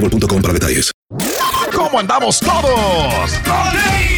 boostmobile.com para detalles. ¿Cómo andamos todos?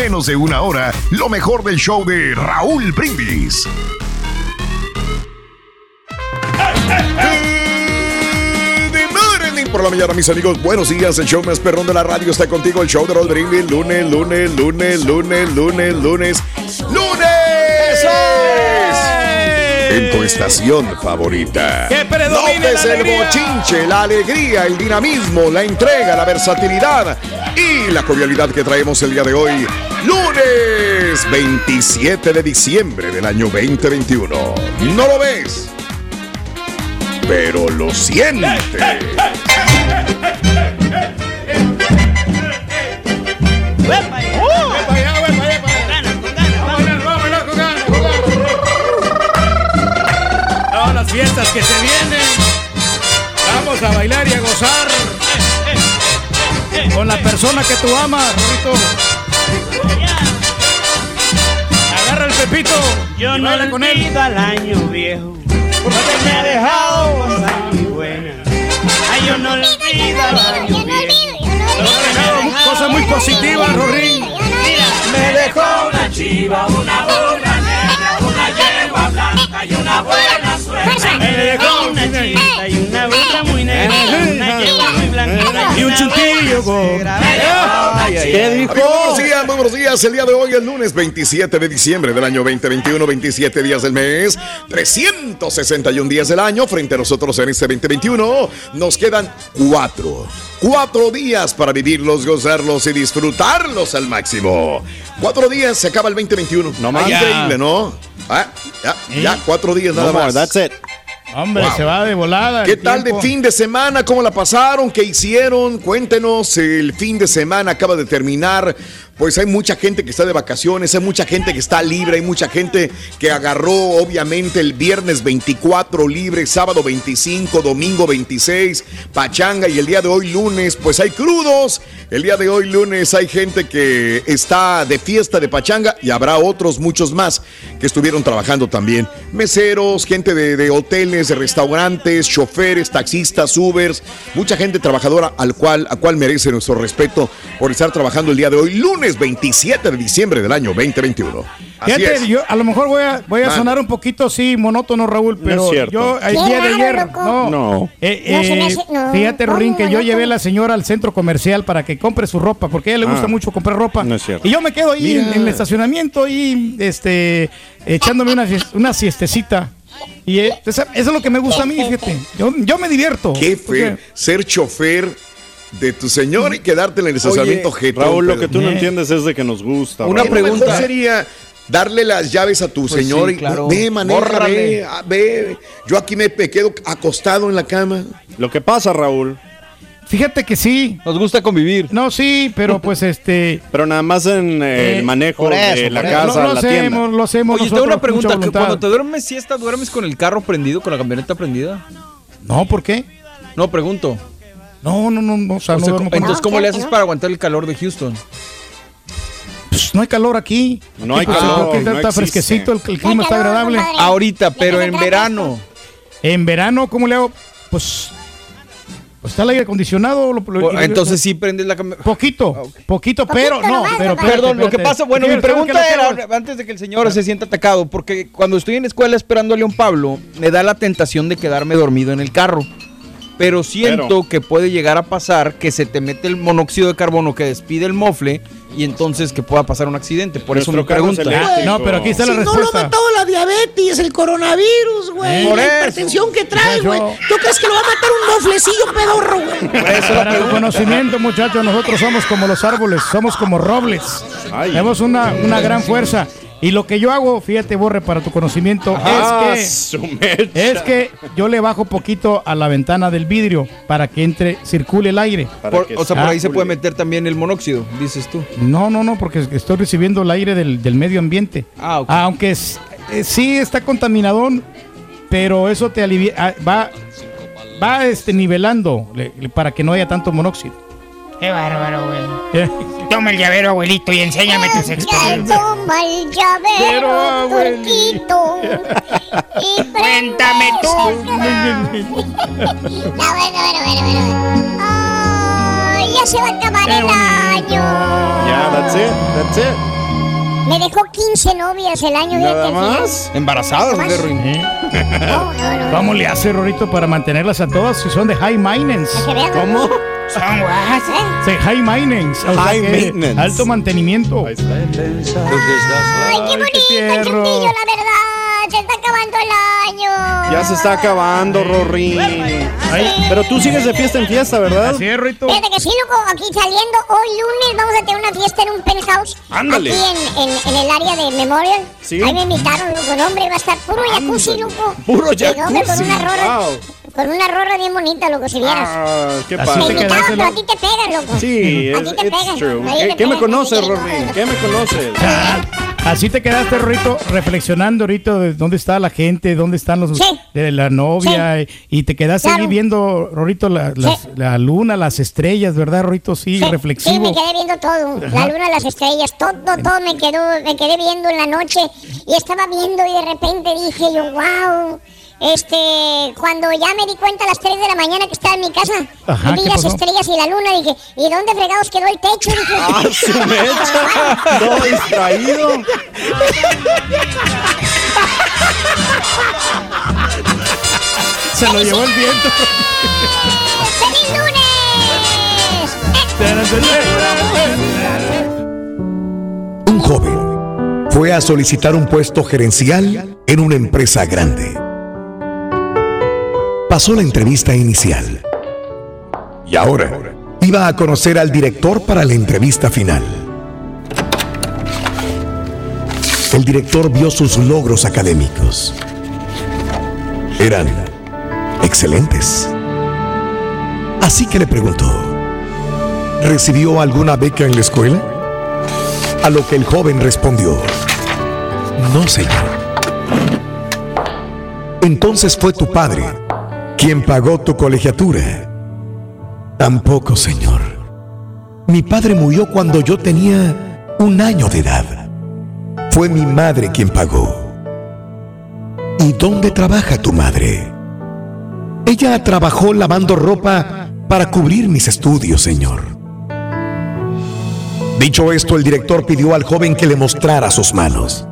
menos de una hora lo mejor del show de Raúl Brindis. Morning Por la mañana, mis amigos, buenos días. El show más perrón de la radio está contigo. El show de Raúl Brindis. Lunes, lunes, lunes, lunes, lunes, lunes. ¡Lunes! En tu estación favorita. ¡Que la el bochinche, la alegría, el dinamismo, la entrega, la versatilidad y la jovialidad que traemos el día de hoy. Lunes 27 de diciembre del año 2021. ¿No lo ves? Pero lo sientes. las fiestas que se vienen. Vamos a bailar y a gozar. Con la persona que tú amas, Rorito. Agarra el pepito. Yo y no baila con él. al año viejo, porque me ha dejado cosas muy buenas. Ay, yo no olvido al año viejo. Nos ha dejado cosas muy positivas, Rorín. Mira, me dejó una chiva, una yegua blanca y una buena suegra. Me dejó una y una burra muy negra, una yegua muy blanca Y un una chiva. Amigos, buenos días, muy buenos días. El día de hoy, el lunes 27 de diciembre del año 2021, 27 días del mes, 361 días del año. Frente a nosotros en este 2021, nos quedan cuatro. Cuatro días para vivirlos, gozarlos y disfrutarlos al máximo. Cuatro días, se acaba el 2021. No más. Increíble, ¿no? Ah, ya, ya, cuatro días nada más. Hombre, Wow. se va de volada. ¿Qué tal de fin de semana? ¿Cómo la pasaron? ¿Qué hicieron? Cuéntenos. El fin de semana acaba de terminar. Pues hay mucha gente que está de vacaciones, hay mucha gente que está libre, hay mucha gente que agarró obviamente el viernes 24 libre, sábado 25, domingo 26, pachanga y el día de hoy lunes, pues hay crudos. El día de hoy lunes hay gente que está de fiesta de pachanga y habrá otros muchos más que estuvieron trabajando también. Meseros, gente de, hoteles, de restaurantes, choferes, taxistas, Ubers, mucha gente trabajadora al cual, a cual merece nuestro respeto por estar trabajando el día de hoy, lunes 27 de diciembre del año 2021. Así Fíjate, es. yo a lo mejor voy a, voy a sonar un poquito, sí, monótono, Raúl, pero yo el Qué día de ayer, loco. no, No. Eh, No, eh, hace- no, fíjate, ¿cómo, Rorín, que yo monótono? llevé a la señora al centro comercial para que compre su ropa, porque a ella le gusta Ah. mucho comprar ropa. No es cierto. Y yo me quedo ahí en, Mira. en el estacionamiento y este, echándome una, una siestecita. Y eh, eso eso es lo que me gusta a mí, fíjate. Yo, yo me divierto. Qué Porque- feo. Ser chofer de tu señor y quedarte en el estacionamiento jetón, Raúl, lo que tú no Eh. entiendes es de que nos gusta. Una Raúl. Lo mejor pregunta. sería darle las llaves a tu Pues señor sí, y claro. ve, maneja, ve, ve. Yo aquí me, me quedo acostado en la cama. Lo que pasa, Raúl, Fíjate que sí. Nos gusta convivir. No, sí, pero pues este. pero nada más en eh, Eh, el manejo de la casa, lo, lo la tienda. hacemos, lo hacemos. Oye, tengo una pregunta. cuando te duermes siesta, ¿duermes con el carro prendido, con la camioneta prendida? No, ¿por qué? No, pregunto. No, no, no, no, o sea, O no sea, duermo con- entonces, ¿cómo No, le haces para aguantar el calor de Houston? Pues, no hay calor aquí. No hay pues, calor, porque no está existe. fresquecito, el, clima está agradable. Ahorita, pero en verano. En verano, ¿cómo le hago? Pues, pues está el aire acondicionado. lo- lo- Entonces sí prendes la camioneta. Poquito, poquito, pero Poquito no, pero. Perdón, lo que pasa, bueno, mi ¿Quieres saber pregunta era, antes de que el señor se sienta atacado, porque cuando estoy en la escuela esperando a León Pablo, me da la tentación de quedarme dormido en el carro. Pero siento Pero- que puede llegar a pasar que se te mete el monóxido de carbono que despide el mofle y entonces que pueda pasar un accidente. Por eso Nuestro me carro es pregunta. No, pero aquí está la Si no lo respuesta. mató la diabetes, el coronavirus, güey. Por la eso. hipertensión que trae, güey. ¿Tú crees que lo va a matar un moflecillo pedorro, güey? Para el conocimiento, muchachos, nosotros somos como los árboles, somos como robles. Ay. Tenemos una, una gran fuerza. Y lo que yo hago, fíjate, Borre, para tu conocimiento, Ah, es que mecha. Es que yo le bajo poquito a la ventana del vidrio para que entre, circule el aire. Por- o sea, por ahí se puede meter también el monóxido, dices tú. No, no, no, porque estoy recibiendo el aire del, del medio ambiente. Ah, ok. Aunque es- eh, sí está contaminadón, pero eso te alivia, ah, va, va este, nivelando le- para que no haya tanto monóxido. Qué bárbaro, güey. Eh, Toma el llavero, abuelito, y enséñame tus Ya experiencias. toma el llavero, abuelito. Y Cuéntame tú. No, bueno, bueno, bueno, bueno. Ay, ya se va a acabar Qué el año. Ya, that's it, that's it. Me dejó 15 novias el año. Nada más. Embarazadas, Nomás. ¿o qué, Ruin? ¿eh? No, no, no. ¿Cómo le hace, Rorito, para mantenerlas a todas si son de high maintenance? ¿Cómo? Son guas. ¿eh? Sí, high maintenance. o sea High que maintenance. Alto mantenimiento. Ay, qué bonito, chiquillo, la verdad. Se está acabando el año. Ya se está acabando, Rory. Ay, Pero tú sigues de fiesta en fiesta, ¿verdad? Así es, Rorito. Fíjate que sí, loco, aquí saliendo hoy lunes vamos a tener una fiesta en un penthouse. Ándale. Aquí en, en, en el área de Memorial. Sí. Ahí me invitaron, loco, no, hombre, va a estar puro jacuzzi, loco. Puro Sí, hombre, con jacuzzi. una Wow. Con una rorra bien bonita, loco, si vieras. Ah, qué te padre. invitaban, quedaste, pero a te pegan, loco. Sí, a es ti te ¿Qué, te qué me conoces, te Rory? ¿Qué me conoces? Así te quedaste, Rorito, reflexionando ahorita de dónde está la gente, dónde están los Sí. de la novia, y, y te quedaste Claro. ahí viendo, Rorito, la, las- Sí. la luna, las estrellas, ¿verdad, Rorito? Sí, Sí, Sí, reflexivo. me quedé viendo todo. La luna, las estrellas, todo, todo me quedó, me quedé viendo en la noche y estaba viendo y de repente dije yo, wow. Este, cuando ya me di cuenta a las 3 de la mañana que estaba en mi casa, Ajá, vi ¿qué las pasó? estrellas y la luna, dije, ¿y dónde fregados quedó el techo? Dije, Ah, su mecha. Todo distraído. Se lo llevó el viento. ¡Feliz lunes! Un joven fue a solicitar un puesto gerencial en una empresa grande. Pasó la entrevista inicial. Y ahora iba a conocer al director para la entrevista final. El director vio sus logros académicos. Eran excelentes. Así que le preguntó, ¿recibió alguna beca en la escuela? A lo que el joven respondió, no señor. Entonces fue tu padre quien pagó tu colegiatura. Tampoco, señor. Mi padre murió cuando yo tenía un año de edad. Fue mi madre quien pagó. ¿Y dónde trabaja tu madre? Ella trabajó lavando ropa para cubrir mis estudios, señor. Dicho esto, el director pidió al joven que le mostrara sus manos.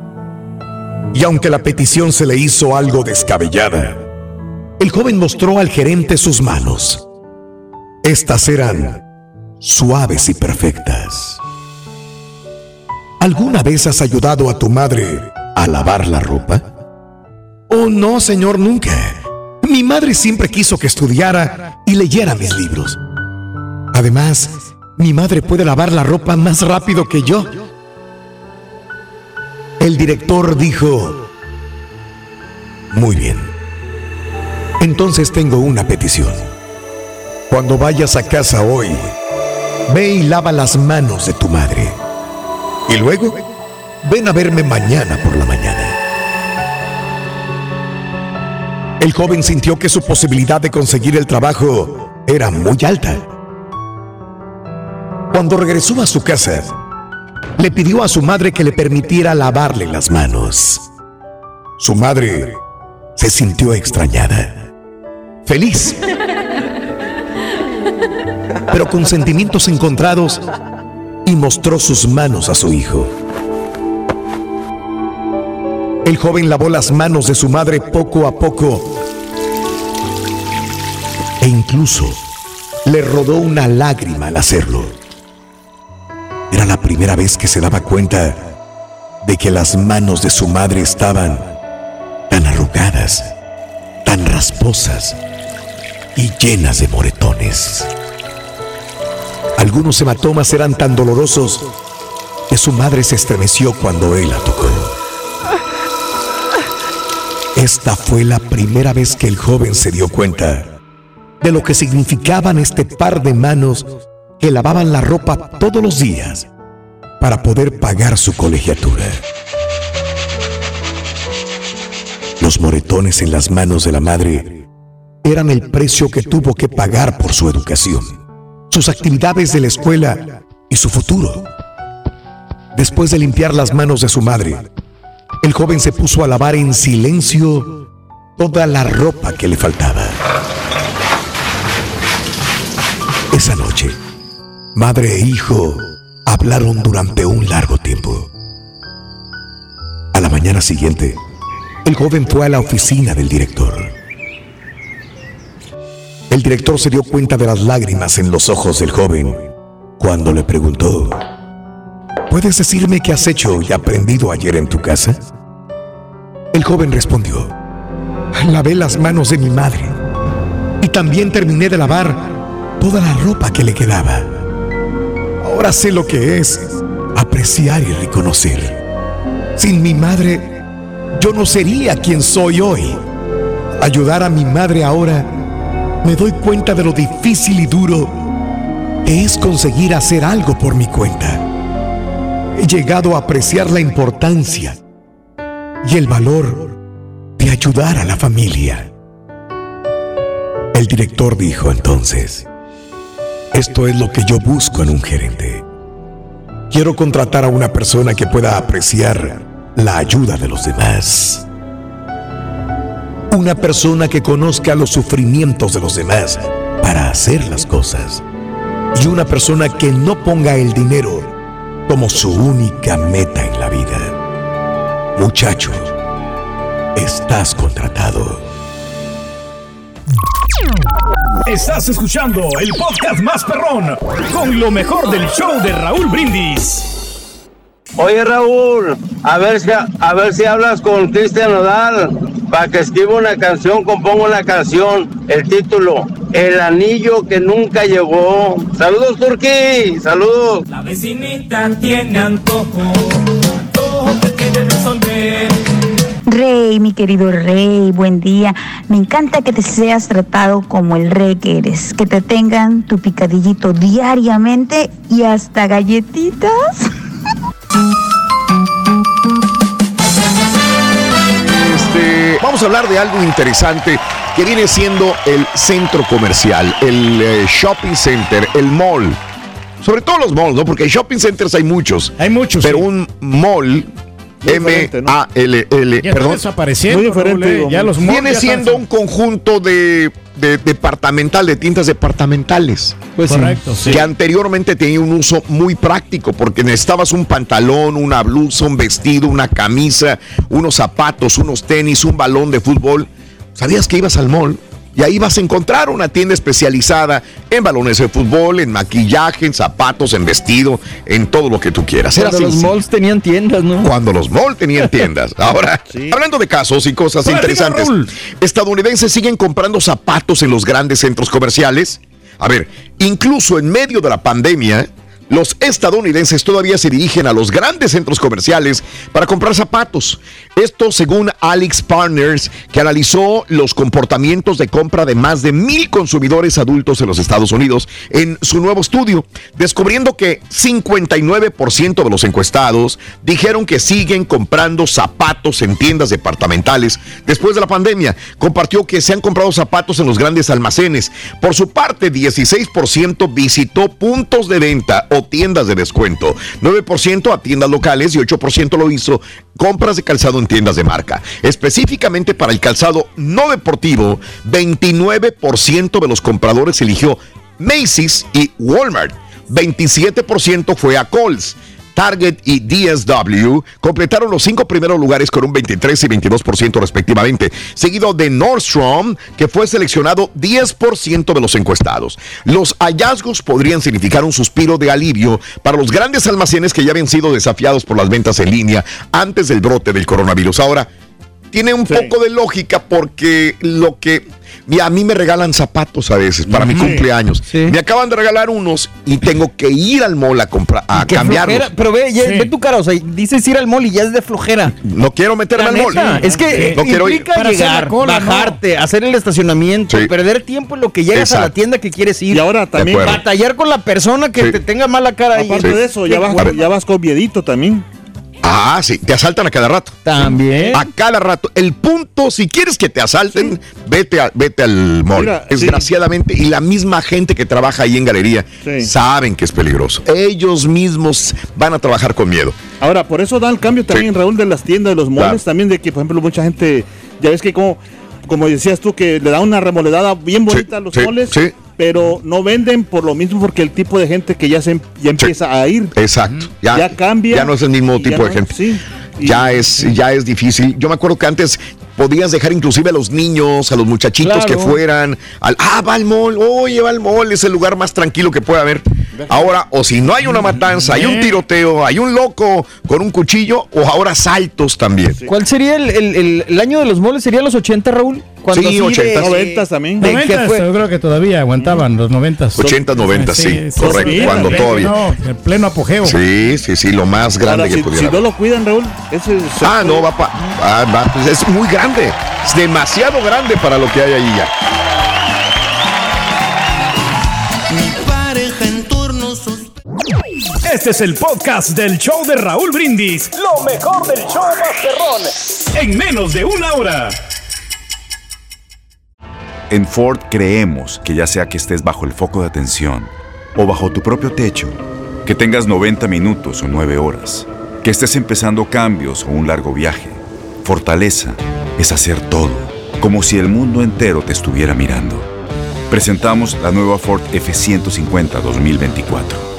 Y aunque la petición se le hizo algo descabellada, el joven mostró al gerente sus manos. Estas eran suaves y perfectas. ¿Alguna vez has ayudado a tu madre a lavar la ropa? Oh, no, señor, nunca. Mi madre siempre quiso que estudiara y leyera mis libros. Además, mi madre puede lavar la ropa más rápido que yo. El director dijo, muy bien. Entonces tengo una petición. Cuando vayas a casa hoy, ve y lava las manos de tu madre. Y luego, ven a verme mañana por la mañana. El joven sintió que su posibilidad de conseguir el trabajo era muy alta. Cuando regresó a su casa, le pidió a su madre que le permitiera lavarle las manos. Su madre se sintió extrañada, feliz, pero con sentimientos encontrados y mostró sus manos a su hijo. El joven lavó las manos de su madre poco a poco e incluso le rodó una lágrima al hacerlo. Era la primera vez que se daba cuenta de que las manos de su madre estaban tan arrugadas, tan rasposas y llenas de moretones. Algunos hematomas eran tan dolorosos que su madre se estremeció cuando él la tocó. Esta fue la primera vez que el joven se dio cuenta de lo que significaban este par de manos que lavaban la ropa todos los días para poder pagar su colegiatura. Los moretones en las manos de la madre eran el precio que tuvo que pagar por su educación, sus actividades de la escuela y su futuro. Después de limpiar las manos de su madre, el joven se puso a lavar en silencio toda la ropa que le faltaba. Esa noche, madre e hijo hablaron durante un largo tiempo. A la mañana siguiente, el joven fue a la oficina del director. El director se dio cuenta de las lágrimas en los ojos del joven cuando le preguntó, ¿puedes decirme qué has hecho y aprendido ayer en tu casa? El joven respondió, lavé las manos de mi madre y también terminé de lavar toda la ropa que le quedaba. Ahora sé lo que es apreciar y reconocer. Sin mi madre, yo no sería quien soy hoy. Ayudar a mi madre ahora, me doy cuenta de lo difícil y duro que es conseguir hacer algo por mi cuenta. He llegado a apreciar la importancia y el valor de ayudar a la familia. El director dijo entonces, esto es lo que yo busco en un gerente. Quiero contratar a una persona que pueda apreciar la ayuda de los demás. Una persona que conozca los sufrimientos de los demás para hacer las cosas. Y una persona que no ponga el dinero como su única meta en la vida. Muchacho, estás contratado. Estás escuchando el podcast más perrón con lo mejor del show de Raúl Brindis. Oye Raúl, a ver si a ver si hablas con Cristian Nodal para que escriba una canción, componga una canción, el título, El anillo que nunca llegó. Saludos Turquí, saludos. La vecinita tiene antojo, antojo que quiere resolver. Rey, mi querido rey, buen día. Me encanta que te seas tratado como el rey que eres, que te tengan tu picadillito diariamente y hasta galletitas. vamos a hablar de algo interesante que viene siendo el centro comercial, el eh, shopping center, el mall. Sobre todo los malls, ¿no? Porque shopping centers hay muchos. Hay muchos. Pero un mall M-A-L-L. Ya Perdón. desapareciendo. Muy diferente, Raúl, eh. Ya los Viene ya siendo un conjunto de, de departamental, de tiendas departamentales. Pues sí. Correcto, sí. Que anteriormente tenía un uso muy práctico porque necesitabas un pantalón, una blusa, un vestido, una camisa, unos zapatos, unos tenis, un balón de fútbol. ¿Sabías que ibas al mall? Y ahí vas a encontrar una tienda especializada en balones de fútbol, en maquillaje, en zapatos, en vestido, en todo lo que tú quieras. Era Cuando los sencillo. malls tenían tiendas, ¿no? Cuando los malls tenían tiendas. Ahora, hablando de casos y cosas interesantes, estadounidenses siguen comprando zapatos en los grandes centros comerciales. A ver, incluso en medio de la pandemia, los estadounidenses todavía se dirigen a los grandes centros comerciales para comprar zapatos. Esto según Alex Partners, que analizó los comportamientos de compra de más de mil consumidores adultos en los Estados Unidos en su nuevo estudio, descubriendo que 59% de los encuestados dijeron que siguen comprando zapatos en tiendas departamentales después de la pandemia. Compartió que se han comprado zapatos en los grandes almacenes. Por su parte, 16% visitó puntos de venta o tiendas de descuento, 9% a tiendas locales y 8% lo hizo compras de calzado en tiendas de marca. Específicamente para el calzado no deportivo, 29% de los compradores eligió Macy's y Walmart. 27% fue a Kohl's. Target y DSW completaron los cinco primeros lugares con un 23 y 22% respectivamente, seguido de Nordstrom, que fue seleccionado 10% de los encuestados. Los hallazgos podrían significar un suspiro de alivio para los grandes almacenes que ya habían sido desafiados por las ventas en línea antes del brote del coronavirus. Ahora, tiene un poco de lógica porque lo que a mí me regalan zapatos a veces para mi cumpleaños. Me acaban de regalar unos y tengo que ir al mall a comprar a cambiarlos. flojera, Pero ve, ya- ve tu cara, o sea, dices ir al mall y ya es de flojera. No quiero meterme La al mall. neta, Es que no quiero ir. implica llegar, bajarte, hacer el estacionamiento, Sí. perder tiempo en lo que llegas a la tienda que quieres ir. Y ahora también- batallar con la persona que Sí. te tenga mala cara ahí. Aparte de eso, ya vas, ya vas con miedito también. Ah, sí, te asaltan a cada rato. También. A cada rato. El punto, si quieres que te asalten, vete, a- vete al mall. Mira, sí. Desgraciadamente, y la misma gente que trabaja ahí en galería Sí. saben que es peligroso. Ellos mismos van a trabajar con miedo. Ahora, por eso da el cambio también, Raúl, de las tiendas, de los moles, también de que, por ejemplo, mucha gente, ya ves que como, como decías tú, que le da una remoledada bien bonita a los sí, moles, sí. Pero no venden por lo mismo porque el tipo de gente que ya se ya empieza a ir. Exacto. Ya, Ya cambia Ya no es el mismo tipo de no- gente. sí. Ya es, ya es difícil. Yo me acuerdo que antes podías dejar inclusive a los niños, a los muchachitos Claro. que fueran al, ah, va al mall, oye, va al mall, es el lugar más tranquilo que puede haber. Ahora, o si no hay una matanza, hay un tiroteo, hay un loco con un cuchillo, o ahora saltos también. ¿Cuál sería el, el- el- el año de los moles? ¿Sería los 80, Raúl? Sí, así de- 80. de- 90 también. de que 90, fue- yo creo que todavía aguantaban los 90. 80, 90, sí, correcto, cuando todavía. No, en pleno apogeo. Sí, sí, sí, lo más grande Ahora, que si, pudiera. si no lo cuidan, Raúl, ese es- Ah, no, va, pa- ah, va, pues es muy grande. Es demasiado grande para lo que hay ahí ya. Este es el podcast del show de Raúl Brindis. Lo mejor del show Masterrón. En menos de una hora. En Ford creemos que ya sea que estés bajo el foco de atención o bajo tu propio techo, que tengas 90 minutos o 9 horas, que estés empezando cambios o un largo viaje, fortaleza es hacer todo, como si el mundo entero te estuviera mirando. Presentamos la nueva Ford F150 2024.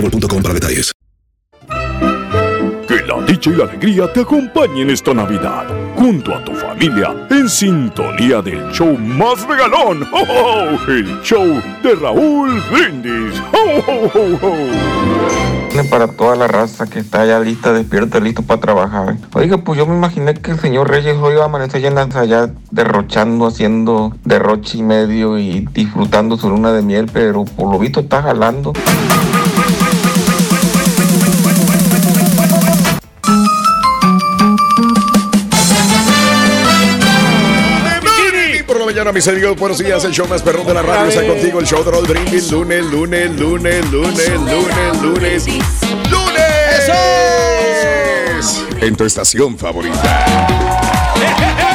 boostmobile.com para detalles. Que la dicha y la alegría te acompañen esta Navidad, junto a tu familia, en sintonía del show más regalón, ¡Oh, oh! el show de Raúl Brindis. ¡Oh, oh, oh, oh! para toda la raza que está ya lista, despierta, listo para trabajar. Oiga, pues yo me imaginé que el señor Reyes hoy iba a amanecer ya en la- allá derrochando, haciendo derroche y medio y disfrutando su luna de miel, pero por lo visto está jalando. Mañana, mis amigos, buenos días. El show más perrón de la radio está contigo. El show de Raúl Brindis. Lunes, lunes, lunes, lunes, lunes, lunes. ¡Lunes! En tu estación favorita.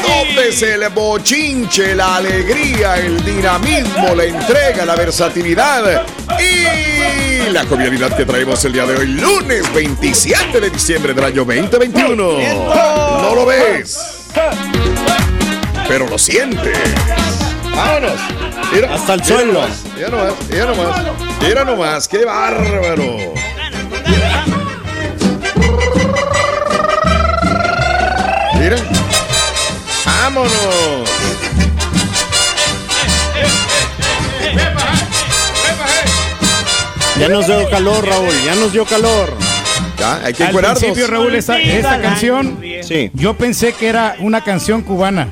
Nótese el bochinche, la alegría, el dinamismo, la entrega, la versatilidad y la jovialidad que traemos el día de hoy, lunes 27 de diciembre del año 2021. ¿No lo ves? Pero lo siente. Vámonos. Mira, Hasta el suelo. Mira nomás, mira nomás. Mira nomás, qué bárbaro. Mira. Vámonos. Ya nos dio calor, Raúl, ya nos dio calor. Ya, hay Al principio, Raúl, esta, esta canción, yo pensé que era una canción cubana.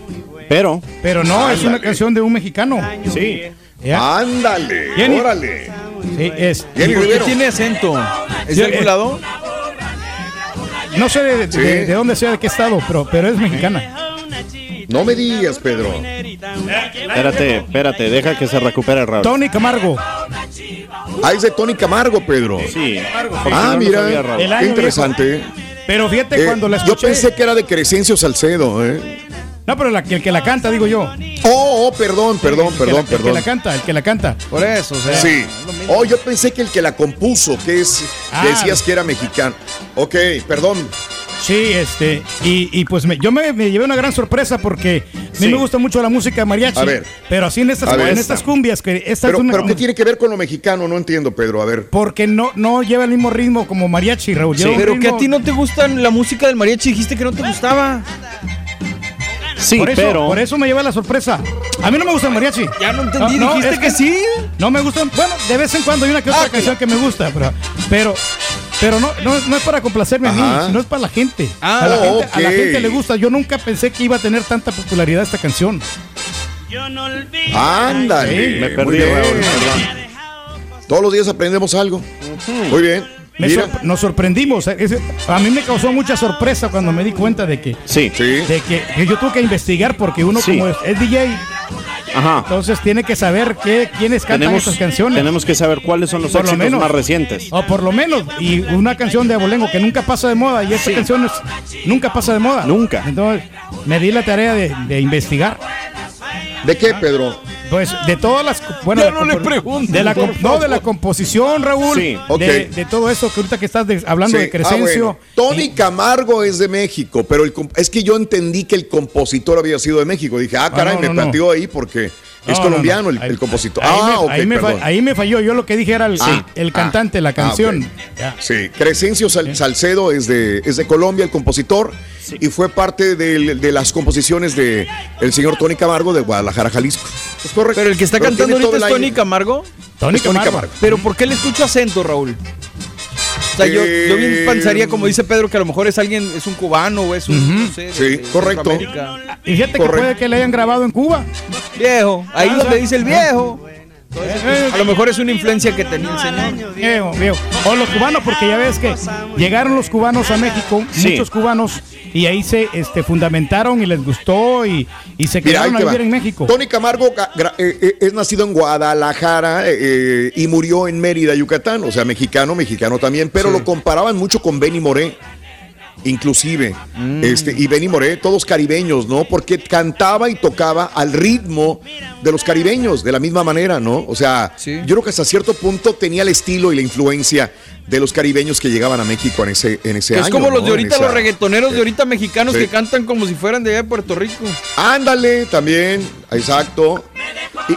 Pero. Pero no, es una canción de un mexicano. Sí. Ándale, Jenny. órale. Sí, es. Jenny ¿Por qué Rivero. tiene acento? ¿Es Sí, de algún lado? No sé de, de- Sí. de dónde sea, de qué estado, pero, pero es mexicana. No me digas, Pedro. Espérate, espérate, deja que se recupere el Raúl. Tony Camargo. Ah, es de Tony Camargo, Pedro. Sí. Ah, no mira, sabía, qué interesante. Pero fíjate Eh, cuando la yo escuché. pensé que era de Crescencio Salcedo, ¿eh? No, pero la- el que la canta, digo yo. Oh, oh, perdón, perdón, El que la- perdón, El que perdón. la canta, el que la canta. Por eso, o sea. Sí. Oh, yo pensé que el que la compuso, que es, Ah. decías que era mexicano. Ok, perdón. Sí, este, y, y pues me- yo me, me llevé una gran sorpresa porque a mí Sí. me gusta mucho la música mariachi. A ver. Pero así en estas, ver. en estas cumbias, que esta Pero, una- pero ¿qué tiene que ver con lo mexicano? No entiendo, Pedro. A ver. Porque no, no lleva el mismo ritmo como mariachi, Raúl. Sí, pero que a ti no te gusta la música del mariachi, dijiste que no te gustaba. Sí, por eso, pero. Por eso me lleva la sorpresa. A mí no me gusta el mariachi. Ya no entendí, dijiste es que sí. No me gustan. Bueno, de vez en cuando hay una que otra Ah, canción que me gusta, pero, pero, pero no, no, no es para complacerme a mí, sino es para la gente. Ah, a, la oh, gente a la gente le gusta. Yo nunca pensé que iba a tener tanta popularidad esta canción. Ándale. Sí, Me muy perdí, bien. Raúl, perdón. Todos los días aprendemos algo. Muy bien. Sorpre- nos sorprendimos. eh, a mí me causó mucha sorpresa cuando me di cuenta de que, Sí. Sí. de que, que yo tuve que investigar porque uno Sí. como es, es DJ, Ajá. entonces tiene que saber qué, quiénes cantan Tenemos, estas canciones. tenemos que saber cuáles son los Por lo éxitos menos. más recientes. O por lo menos, y una canción de abolengo que nunca pasa de moda, y esta canción es- nunca pasa de moda. Nunca. Entonces, me di la tarea de, de investigar. ¿De qué, Pedro? Pues de todas las. Bueno, Ya de no le preguntes, De la, no, de la composición, Raúl. Sí, ok. de, de todo eso que ahorita que estás de- hablando Sí. de Crescencio. Ah, bueno. Tony Camargo es de México, pero el es que yo entendí que el compositor había sido de México. Dije, ah, caray, no, me no, planteó ahí porque es No, no, colombiano no. el, compositor. Ahí, ah, me, ok, ahí me fa- perdón. ahí me falló. Yo lo que dije era el, Ah, el ah, cantante, la ah, canción. Sí, Crescencio Sal- Salcedo es de, es de Colombia, el compositor, y fue parte de, las composiciones de el señor Tony Camargo de Guadalajara, Jalisco. Es correcto. Pero el que está Pero cantando ahorita es el Tony. Camargo. Tony Es Tony Camargo. Camargo. Pero ¿por qué le escucho acento, Raúl? Sea, yo, yo bien Eh, pensaría, como dice Pedro, que a lo mejor es alguien, es un cubano o es un, no sé, de- Sí, de correcto. Y fíjate Correcto. que puede que le hayan grabado en Cuba. Viejo, ahí Ah, donde dice el viejo. A lo mejor es una influencia que tenía el señor. Viejo, viejo. O los cubanos, porque ya ves que llegaron los cubanos a México, Sí. muchos cubanos, y ahí se este, fundamentaron y les gustó y, y se Mira, quedaron a va. vivir en México. Tony Camargo eh, eh, es nacido en Guadalajara eh, eh, y murió en Mérida, Yucatán. O sea, mexicano, mexicano también, pero lo comparaban mucho con Benny Moré. Inclusive, Mm. este, y Benny Moré, todos caribeños, ¿no? Porque cantaba y tocaba al ritmo de los caribeños, de la misma manera, ¿no? O sea, yo creo que hasta cierto punto tenía el estilo y la influencia de los caribeños que llegaban a México en ese, en ese Que año. es como los ¿no? de ahorita, esa- los reggaetoneros de ahorita mexicanos Sí. que cantan como si fueran de allá de Puerto Rico. Ándale, también, exacto.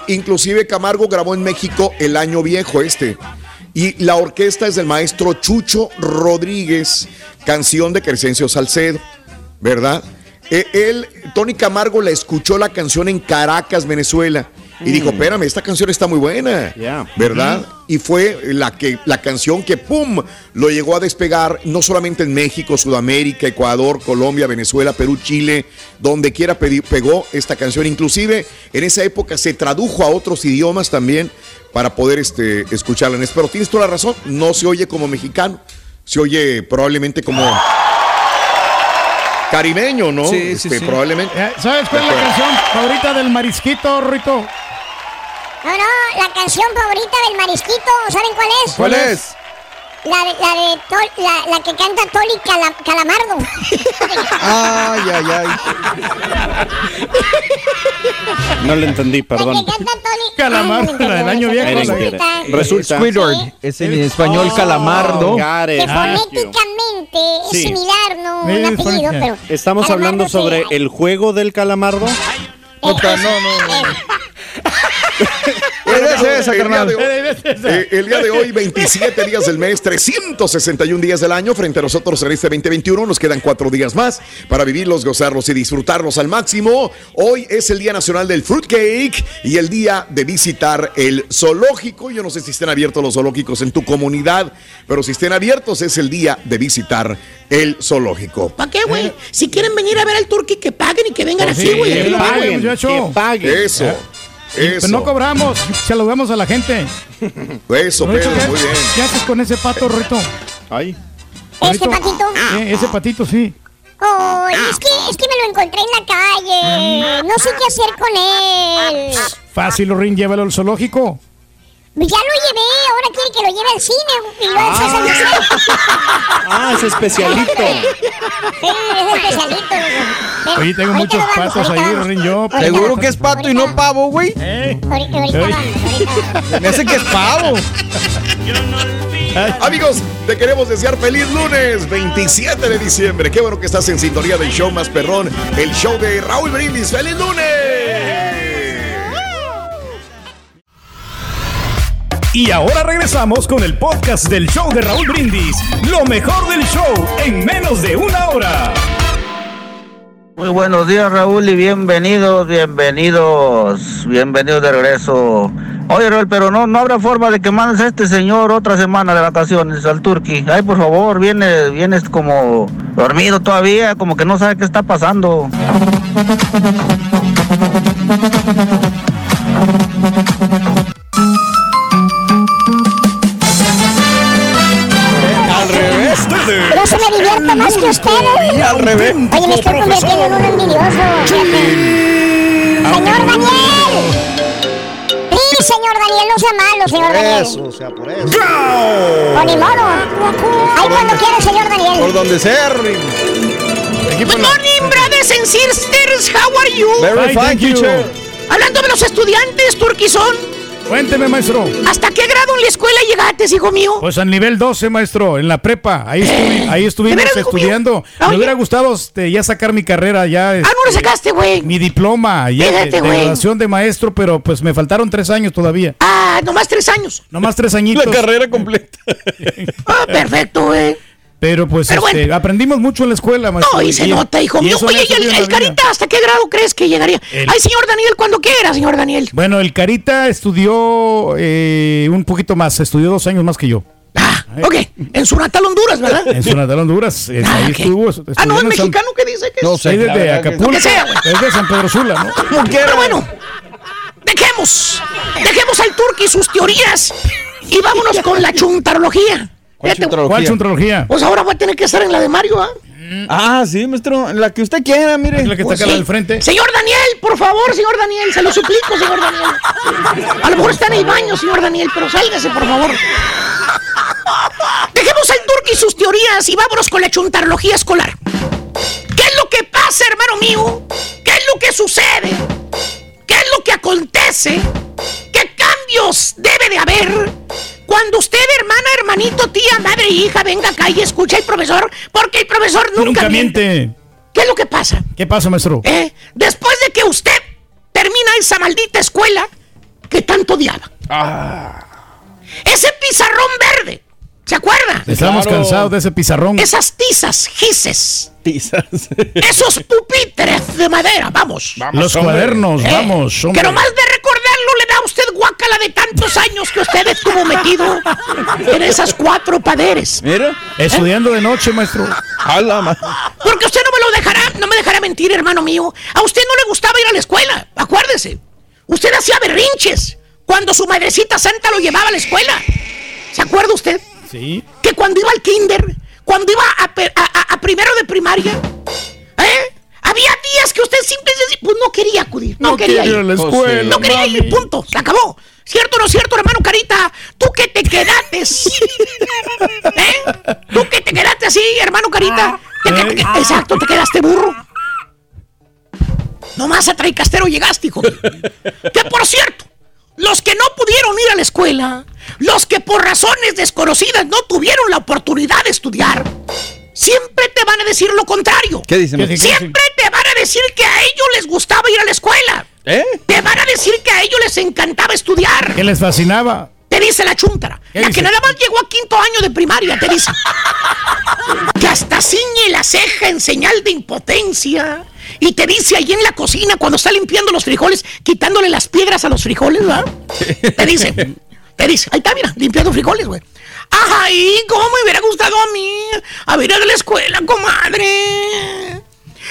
Inclusive Camargo grabó en México el año viejo este. Y la orquesta es del maestro Chucho Rodríguez, canción de Crescencio Salcedo, ¿verdad? E- él, Tony Camargo, le escuchó la canción en Caracas, Venezuela. Y dijo, espérame, esta canción está muy buena, ¿verdad? Y fue la, que, la canción que, ¡pum!, lo llegó a despegar, no solamente en México, Sudamérica, Ecuador, Colombia, Venezuela, Perú, Chile, donde quiera pegó esta canción. Inclusive en esa época se tradujo a otros idiomas también para poder este, escucharla. en. Pero tienes toda la razón, no se oye como mexicano, se oye probablemente como caribeño, ¿no? Sí, sí, Este, sí. Probablemente. Eh, ¿Sabes cuál es la canción favorita del marisquito, Rito? No, no, la canción favorita del marisquito, ¿saben cuál es? ¿Cuál es? La, de, la, de Tol- la, la que canta Toli Cala- Calamardo. Ay, ay, ay. No le entendí, perdón. Calamardo, la del año viejo. Resulta. Squidward, es en español Oh, calamardo. got it. Que fonéticamente es similar, ¿no? Un Eh, apellido, pero. Estamos Calamardo hablando sí. sobre el juego del calamardo. No, no, no. Bueno, Es esa, el, día carnal. de hoy, eh, el día de hoy, 27 días del mes, 361 días del año. Frente a nosotros en este 2021 nos quedan cuatro días más para vivirlos, gozarlos y disfrutarlos al máximo. Hoy es el Día Nacional del Fruitcake y el día de visitar el zoológico. Yo no sé si estén abiertos los zoológicos en tu comunidad, pero si estén abiertos es el día de visitar el zoológico. ¿Para qué, güey? Si quieren venir a ver al turqui, que paguen y que vengan Pues así, sí, güey. que paguen. Que paguen. Eso. Eh, pues, no cobramos, saludamos a la gente. Eso, Pedro, ¿qué- muy bien. ¿Qué haces con ese pato, Rito? Ay. ¿Este patito? Eh, ese patito, sí. Oh, es que, es que me lo encontré en la calle. No sé qué hacer con él. Fácil, Rin, llévalo al zoológico. Ya lo llevé, ahora quiere que lo lleve al cine. Y lo Ah. Ah, es especialito. Sí, es especialito. Ven, Oye, tengo ahorita muchos vamos, patos ahí, vamos. Rin, yo. Seguro que es pato y no pavo, güey. Ahorita, ahorita vamos, ahorita Me hace que es pavo. Amigos, te queremos desear feliz lunes 27 de diciembre. Qué bueno que estás en sintonía del show más perrón, el show de Raúl Brindis. ¡Feliz lunes! Y ahora regresamos con el podcast del show de Raúl Brindis. Lo mejor del show en menos de una hora. Muy buenos días Raúl y bienvenidos, bienvenidos, bienvenidos de regreso. Oye Raúl, pero no, no habrá forma de que mandes a este señor otra semana de vacaciones al Turqui. Ay, por favor, viene, vienes como dormido todavía, como que no sabe qué está pasando. Más que ustedes. Al revés. Oye, me estoy convirtiendo en un envidioso. Señor Daniel. Sí, señor Daniel, no sea malo, señor Daniel. Eso, o sea, por eso. O ni modo. Ahí cuando quiera, señor Daniel. Por donde sea. Good morning, brothers and sisters. How are you? Very fine, teacher. Hablando de los estudiantes, Turquizón. Cuénteme, maestro. ¿Hasta qué grado en la escuela llegaste, hijo mío? Pues al nivel 12, maestro, en la prepa. Ahí, estuvi- ahí estuvimos estudiando. Me Oye. hubiera gustado este, ya sacar mi carrera, ya. Ah, no lo este, sacaste, güey. Mi diploma, ya de, Fíjate, de güey. graduación de maestro, pero pues me faltaron tres años todavía. Ah, nomás tres años. Nomás tres añitos. La carrera completa. Ah, perfecto, güey. Pero pues Pero este, bueno. aprendimos mucho en la escuela, maestro. No, y se nota, hijo mío. Oye, ¿y el. Carita hasta qué grado crees que llegaría? El- Ay, señor Daniel, ¿cuándo quiera, señor Daniel? Bueno, el Carita estudió eh, un poquito más, estudió dos años más que yo. Ok, en su natal Honduras, ¿verdad? En su natal Honduras. eh, Ah, ahí ok. estuvo. Ah, no, es San- mexicano que dice que No sé. Es La de verdad que- Acapulco. Que sea. Es de San Pedro Sula, ¿no? Pero bueno, dejemos, dejemos al turqui y sus teorías y vámonos con la chuntarología. ¿Cuál Fíjate, chuntarología? ¿Cuál? Pues ahora voy a tener que estar en la de Mario, ¿ah? Ah, sí, maestro. La que usted quiera, mire. La que está Pues acá sí. al frente. Señor Daniel, por favor, señor Daniel, se lo suplico, señor Daniel. A lo mejor está en el baño, señor Daniel, pero sálgase, por favor. Dejemos al turqui y sus teorías y vámonos con la chuntarología escolar. ¿Qué es lo que pasa, hermano mío? ¿Qué es lo que sucede? ¿Qué es lo que acontece? ¿Qué cambios debe de haber cuando usted, hermana, hermanito, tía, madre, hija, venga acá y escucha al profesor? Porque el profesor nunca, Nunca miente. miente. ¿Qué es lo que pasa? ¿Qué pasa, maestro? ¿Eh? Después de que usted termina esa maldita escuela que tanto odiaba. Ese pizarrón verde. ¿Se acuerda? Estamos cansados de ese pizarrón. Esas tizas, gises. Tizas. Esos pupitres de madera, vamos. Los cuadernos, ¿Eh? vamos, hombre. Que nomás de recordarlo le da a usted guácala de tantos años que usted estuvo metido en esas cuatro paderes. Mira. Estudiando de noche, maestro. Porque usted no me lo dejará, no me dejará mentir, hermano mío. A usted no le gustaba ir a la escuela, acuérdese. Usted hacía berrinches cuando su madrecita santa lo llevaba a la escuela. ¿Se acuerda usted? Sí. Que cuando iba al kinder, cuando iba a, pe- a- a- a primero de primaria, ¿eh? Había días que usted simplemente pues, no quería acudir, no, No quería ir a la escuela, no quería ir, punto, se acabó. ¿Cierto o no es cierto, hermano Carita? Tú que te quedaste. ¿Eh? Tú que te quedaste así, hermano Carita. Te- te- te- exacto, te quedaste burro. Nomás a Traicastero llegaste, hijo. Que por cierto, los que no pudieron ir a la escuela, los que por razones desconocidas no tuvieron la oportunidad de estudiar, siempre te van a decir lo contrario. ¿Qué dice, maestro? Siempre te van a decir que a ellos les gustaba ir a la escuela. ¿Eh? Te van a decir que a ellos les encantaba estudiar. Que les fascinaba. Te dice la chuntara. ¿Qué La dice? que nada más llegó a quinto año de primaria, te dice. que hasta ciñe la ceja en señal de impotencia. Y te dice allí en la cocina cuando está limpiando los frijoles, quitándole las piedras a los frijoles, ¿verdad? Te dice, te dice, ahí está, mira, limpiando frijoles, güey. Ay, cómo me hubiera gustado a mí haber ido a la escuela, comadre.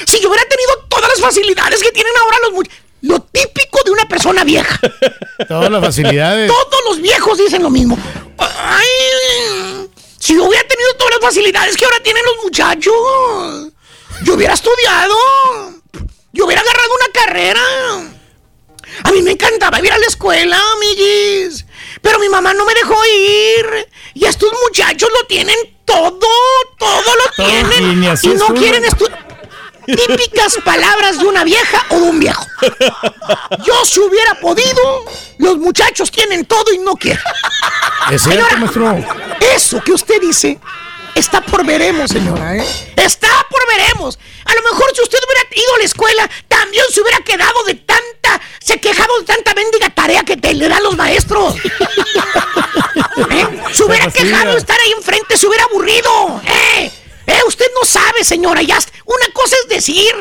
Si yo hubiera tenido todas las facilidades que tienen ahora los muchachos. Lo típico de una persona vieja. Todas las facilidades. Todos los viejos dicen lo mismo. Ay, si yo hubiera tenido todas las facilidades que ahora tienen los muchachos, yo hubiera estudiado. Yo hubiera agarrado una carrera. A mí me encantaba ir a la escuela, amiguis. Pero mi mamá no me dejó ir. Y estos muchachos lo tienen todo, todo lo tienen. y no quieren estudiar. Típicas palabras de una vieja o de un viejo. Yo si hubiera podido, los muchachos tienen todo y no quieren. Es cierto, maestro. Eso que usted dice está por veremos, señora, ¿eh? Está por veremos. A lo mejor si usted hubiera ido a la escuela, también se hubiera quedado de tanta, se quejado de tanta mendiga tarea que te le dan los maestros. ¿Eh? Se hubiera quejado de estar ahí enfrente, se hubiera aburrido. ¿Eh? ¿Eh? Usted no sabe, señora, ya. Una cosa es decir.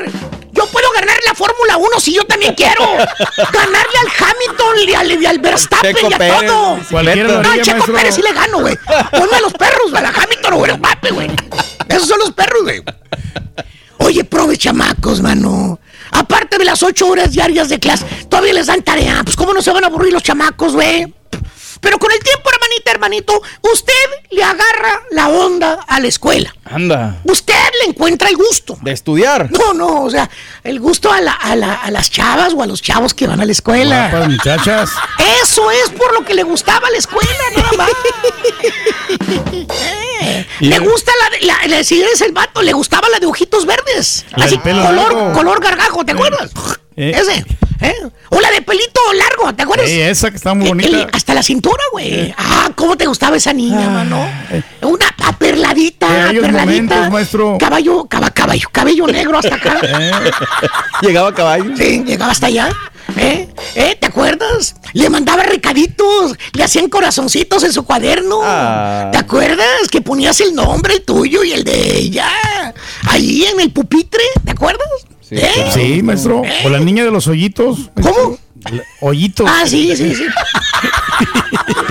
Yo puedo ganar la Fórmula 1 si yo también quiero. Ganarle al Hamilton y al, y al Verstappen Checo y a Pérez, todo. No, al Checo maestro. Pérez sí le gano, güey. Ponme a los perros, güey. A Hamilton o a Verstappen, güey. Esos son los perros, güey. Oye, prove chamacos, mano. Aparte de las ocho horas diarias de clase, todavía les dan tarea. Pues, ¿cómo no se van a aburrir los chamacos, güey? Pero con el tiempo, hermanita, hermanito, usted le agarra la onda a la escuela. Anda. Usted le encuentra el gusto. De estudiar. No, no, o sea, el gusto a, la- a la- a las chavas o a los chavos que van a la escuela. Guapas muchachas. Eso es por lo que le gustaba la escuela, nada más. Eh, le gusta la de, la, la- si eres el vato, le gustaba la de ojitos verdes. Así, color, largo. color gargajo, ¿te acuerdas? Eh. Ese, ¿eh? O la de pelito largo, ¿te acuerdas? Ey, esa que está muy Eh, bonita. el- hasta la cintura, güey. Ah, ¿cómo te gustaba esa niña, mano? Una aperladita, De aquellos aperladita. momentos, maestro. Caballo, caba- caballo, cabello negro hasta acá. Eh, Llegaba a caballo. Sí, llegaba hasta allá. ¿Eh? ¿Eh? ¿Te acuerdas? Le mandaba recaditos, le hacían corazoncitos en su cuaderno. Ah. ¿Te acuerdas? Que ponías el nombre el tuyo y el de ella. Ahí en el pupitre, ¿te acuerdas? Sí, ¿Eh? claro. Sí, maestro. O la niña de los hoyitos. ¿Cómo? Hoyitos. Ah, sí, sí, sí.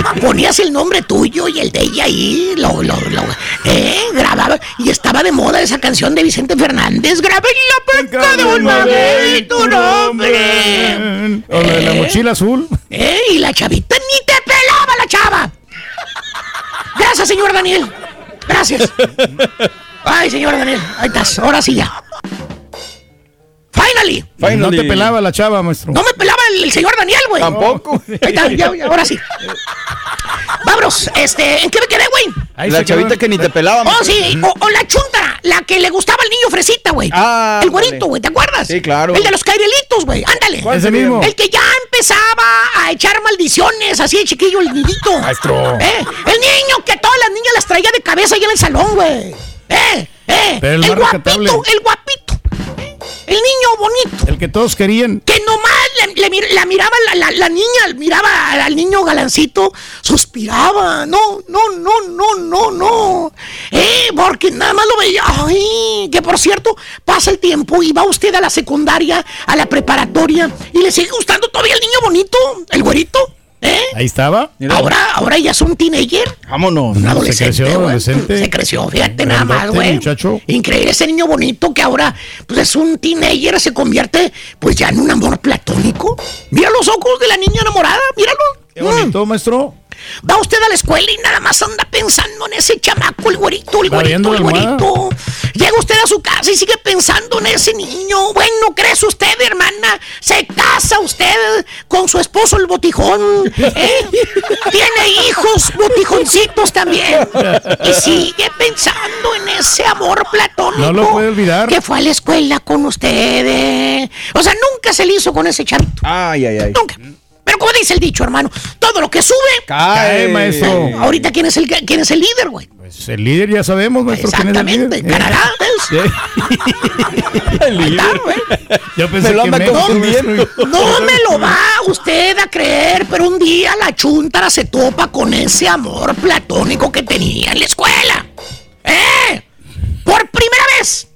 Ponía ponías el nombre tuyo y el de ella ahí, lo, lo, lo, eh, grababa, y estaba de moda esa canción de Vicente Fernández, grabé en la penca de un mamey tu nombre. O la de la mochila azul. Eh, y la chavita ni te pelaba la chava. Gracias, señor Daniel. Gracias. Ay, señor Daniel, ahí estás, ahora sí ya. Finally. No te pelaba la chava, maestro. No me pelaba el, el señor Daniel, güey. Tampoco. Ahí está, ya, ya, ahora sí. Vámonos, este, ¿en qué me quedé, güey? la chavita que ni te pelaba. Oh, sí, o, o la chuntara, la que le gustaba al niño fresita, güey. Ah, el güerito, güey, ¿te acuerdas? Sí, claro. El de los cairelitos, güey, ándale. ¿Cuál Ese mismo? El que ya empezaba a echar maldiciones, así de chiquillo, el niñito. Maestro. ¿Eh? El niño que todas las niñas las traía de cabeza ahí en el salón, güey. ¿Eh? ¿Eh? Pero el guapito, el guapito. El niño bonito. El que todos querían. Que nomás le, le la miraba la, la- la niña, miraba al, al niño galancito, suspiraba. No, no, no, no, no, no. Eh, porque nada más lo veía. Ay, que por cierto, pasa el tiempo y va usted a la secundaria, a la preparatoria, y le sigue gustando todavía el niño bonito, el güerito. ¿Eh? Ahí estaba. Ahora, ahora ya es un teenager. Vámonos. Un Se adolescente. creció, güey. adolescente. Se creció, fíjate nada más, güey. muchacho. Increíble ese niño bonito que ahora pues es un teenager, se convierte pues ya en un amor platónico. Mira los ojos de la niña enamorada, míralo. Qué bonito, maestro. Va usted a la escuela y nada más anda pensando en ese chamaco, el güerito, el ¿Va güerito, el güerito. Llega usted a su casa y sigue pensando en ese niño. Bueno, ¿crees usted, hermana? Se casa usted con su esposo, el botijón. ¿eh? Tiene hijos botijoncitos también. Y sigue pensando en ese amor platónico. No lo puede olvidar. Que fue a la escuela con ustedes. O sea, nunca se le hizo con ese chavito. Ay, ay, ay. Nunca. Como dice el dicho, hermano, todo lo que sube. Cae, maestro. Ahorita, ¿quién es el, quién es el líder, güey? Pues el líder ya sabemos, maestro. ¿quién es el líder? Exactamente, güey. Yo pensé Me lo que anda México, confundiendo. maestro. No me lo va usted a creer, pero un día la chuntara se topa con ese amor platónico que tenía en la escuela. ¡Eh! Por primera vez.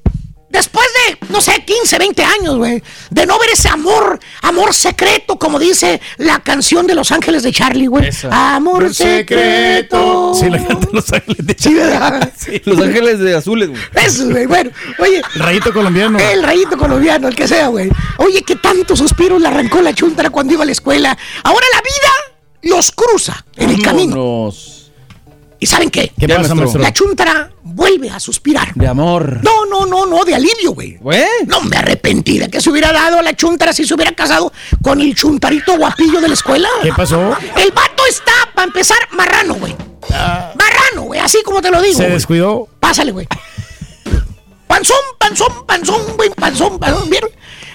Después de, no sé, 15, 20 años, güey. De no ver ese amor, amor secreto, como dice la canción de Los Ángeles de Charlie, güey. Amor secreto. Sí, la canta Los Ángeles de Sí, ¿verdad? Los ángeles de azules, güey. Eso, güey. Bueno, oye, El rayito colombiano. el rayito colombiano, el que sea, güey. Oye, qué tantos suspiros le arrancó la chuntara cuando iba a la escuela. Ahora la vida los cruza en el camino. ¿Y saben qué? ¿Qué pasa, maestro. maestro? La chuntara vuelve a suspirar. De amor. No, no, no, no, de alivio, güey. ¿Güey? No me arrepentí de que se hubiera dado a la chuntara si se hubiera casado con el chuntarito guapillo de la escuela. ¿Qué pasó? El vato está, para empezar, marrano, güey. Marrano, güey, así como te lo digo. Se güey. descuidó. Pásale, güey. Panzón, panzón, panzón, güey, panzón, panzón, ¿vieron?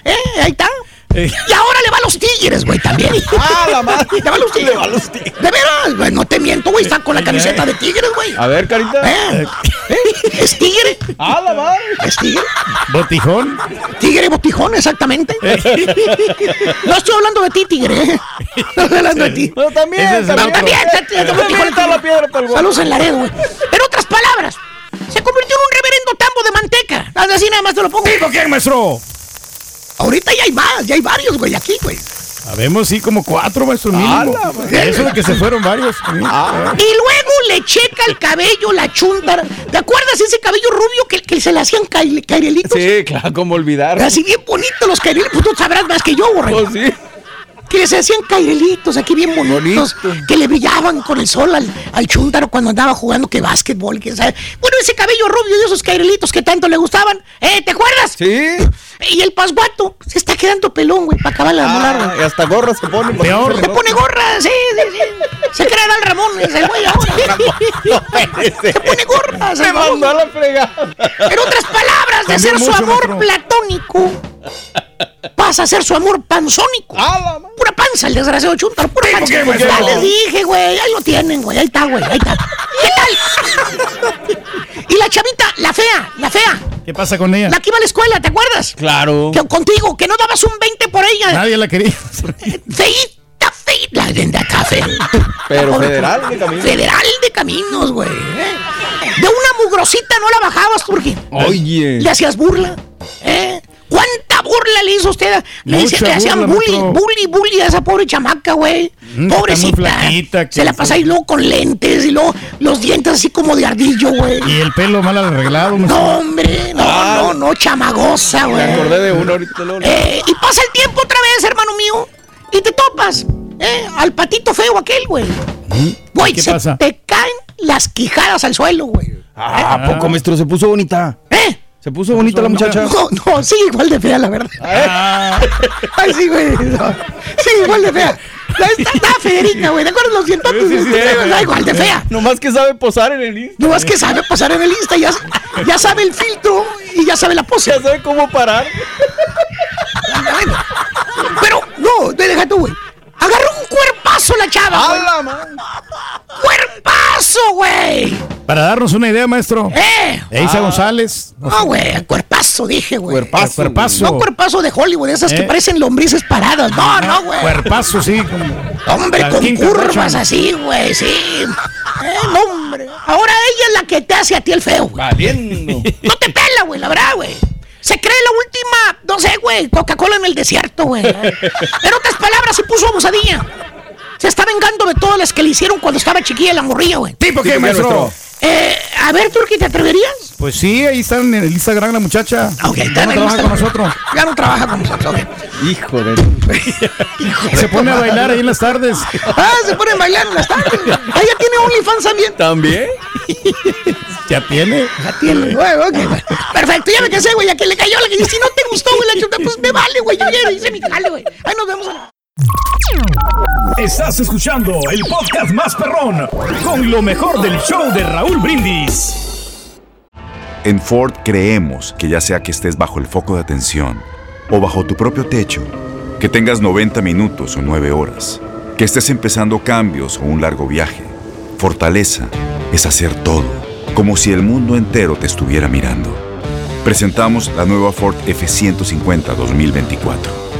¿Eh? Ahí está. Y ahora le va a los tigres, güey, también. Ah, la madre. Le va a los tigres. De veras, güey, no te miento, güey, está con la camiseta de tigres, güey. A ver, carita. ¿Eh? ¿Eh? ¿Es tigre? Ah, la madre. ¿Es tigre? Botijón. Tigre botijón, exactamente. No estoy hablando de ti, tigre. ¿eh? No estoy hablando de ti. No, también. Es también, te- te- te- También guapo. Saludos en Laredo, güey. En otras palabras, se convirtió en un reverendo tambo de manteca. Así nada más te lo pongo. ¿Tipo quién, maestro? Ahorita ya hay más, ya hay varios, güey, aquí, güey. Sabemos, sí, como cuatro, maestro mínimo. ¡Hala, madre! Eso de que se fueron varios. Ah. Y luego le checa el cabello, la chuntara. ¿Te acuerdas ese cabello rubio que, que se le hacían caire- cairelitos? Sí, claro, como olvidar. Así bien bonito los cairelitos. Pues tú sabrás más que yo, borrego. Oh, sí. Que se hacían cairelitos aquí bien bonitos. Bonito. Que le brillaban con el sol al, al chúntaro cuando andaba jugando que básquetbol, que sabe. Bueno, ese cabello rubio y esos cairelitos que tanto le gustaban. ¿Eh? ¿Te acuerdas? Sí. Y el pasguato se está quedando pelón, güey, para acabar la molar, Ah, güey. y hasta gorra se pone. Peor. Se pone gorra, sí, sí, sí. Se cree Dal Ramón, es el güey ahora. Se pone gorra, se mandó a la fregada. En otras palabras, de ser su amor platónico, pasa a ser su amor panzónico. Ah, la. Pura panza, el desgraciado Chuntar, pura panza. Ya les dije, güey, ahí lo tienen, güey, ahí está, güey, ahí está. ¿Qué tal? y la chavita, la fea, la fea, ¿Qué pasa con ella? la que iba a la escuela, ¿te acuerdas? Claro. Que contigo, que no dabas un 20 por ella. Nadie la quería. Feita, feita. La está fea. Pero federal de camino. Federal de caminos, güey. ¿eh? De una mugrosita no la bajabas, Turki. Oye. Le hacías burla. ¿eh? ¿Cuánta burla le hizo usted. Le, dice- le hacían burla, bully, bully, bully a esa pobre chamaca, güey. Mm, Pobrecita. flaquita, Se la pasa ahí luego con lentes y luego los dientes así como de ardillo, güey. Y el pelo mal arreglado. No, hombre, no, Ah. no, no, chamagosa, güey. Me acordé de uno ahorita. Eh, y pasa el tiempo otra vez, hermano mío, y te topas, eh, al patito feo aquel, güey. Güey, ¿Qué se pasa? te caen las quijadas al suelo, güey. Ah, ¿a poco, maestro? Se puso bonita. ¿Eh? Se puso bonita la muchacha. No, no, sí, igual de fea, la verdad. Ah. Ay, sí, güey. no. Sí, igual de fea. La- Está, está Federica, güey. ¿De acuerdo? Los dientotes. Sí, sí, sí. está igual de fea. Nomás que sabe posar en el Insta. No es que sabe pasar en el Insta, ya, ya sabe el filtro y ya sabe la pose. Ya sabe cómo parar. Bueno, pero, no, te deja tú, güey. Agarró un cuerpazo la chava, güey. ¡Hala, man! ¡Cuerpazo, güey! Para darnos una idea, maestro. ¡Eh! Eisa Ah. González. No, güey, cuerpazo, dije, güey. Cuerpazo. Cuerpazo. No cuerpazo de Hollywood, esas que Eh. parecen lombrices paradas. No, no, güey. Cuerpazo, sí. como- Hombre, la con curvas así, güey, sí. Eh, no, hombre. Ahora ella es la que te hace a ti el feo, güey. Valiendo. No te pela, güey, la verdad, güey. Se cree la última, no sé, güey, Coca-Cola en el desierto, güey. En otras palabras, se puso abusadilla. Se está vengando de todas las que le hicieron cuando estaba chiquilla la morrilla, güey. ¿Tipo qué, maestro? Eh, a ver, Turki, ¿te atreverías? Pues sí, ahí están en el Instagram la muchacha. Ok, Ya está no en el trabaja con nosotros. Ya no trabaja con nosotros, ok. Hijo de. Se pone a bailar ahí en las tardes. Ah, se pone a bailar en las tardes. Ah, ya tiene OnlyFans también. ¿También? Ya tiene. Ya tiene, güey, ok, güey. Perfecto, ya me casé, güey. A quien le cayó la que si no te gustó, güey, la chuta, pues me vale, güey. Yo ya hice mi jale, güey. Ahí nos vemos. a la- Estás escuchando el podcast más perrón con lo mejor del show de Raúl Brindis. En Ford creemos que ya sea que estés bajo el foco de atención o bajo tu propio techo, que tengas 90 minutos o 9 horas, que estés empezando cambios o un largo viaje, fortaleza es hacer todo, como si el mundo entero te estuviera mirando. Presentamos la nueva Ford F150 2024.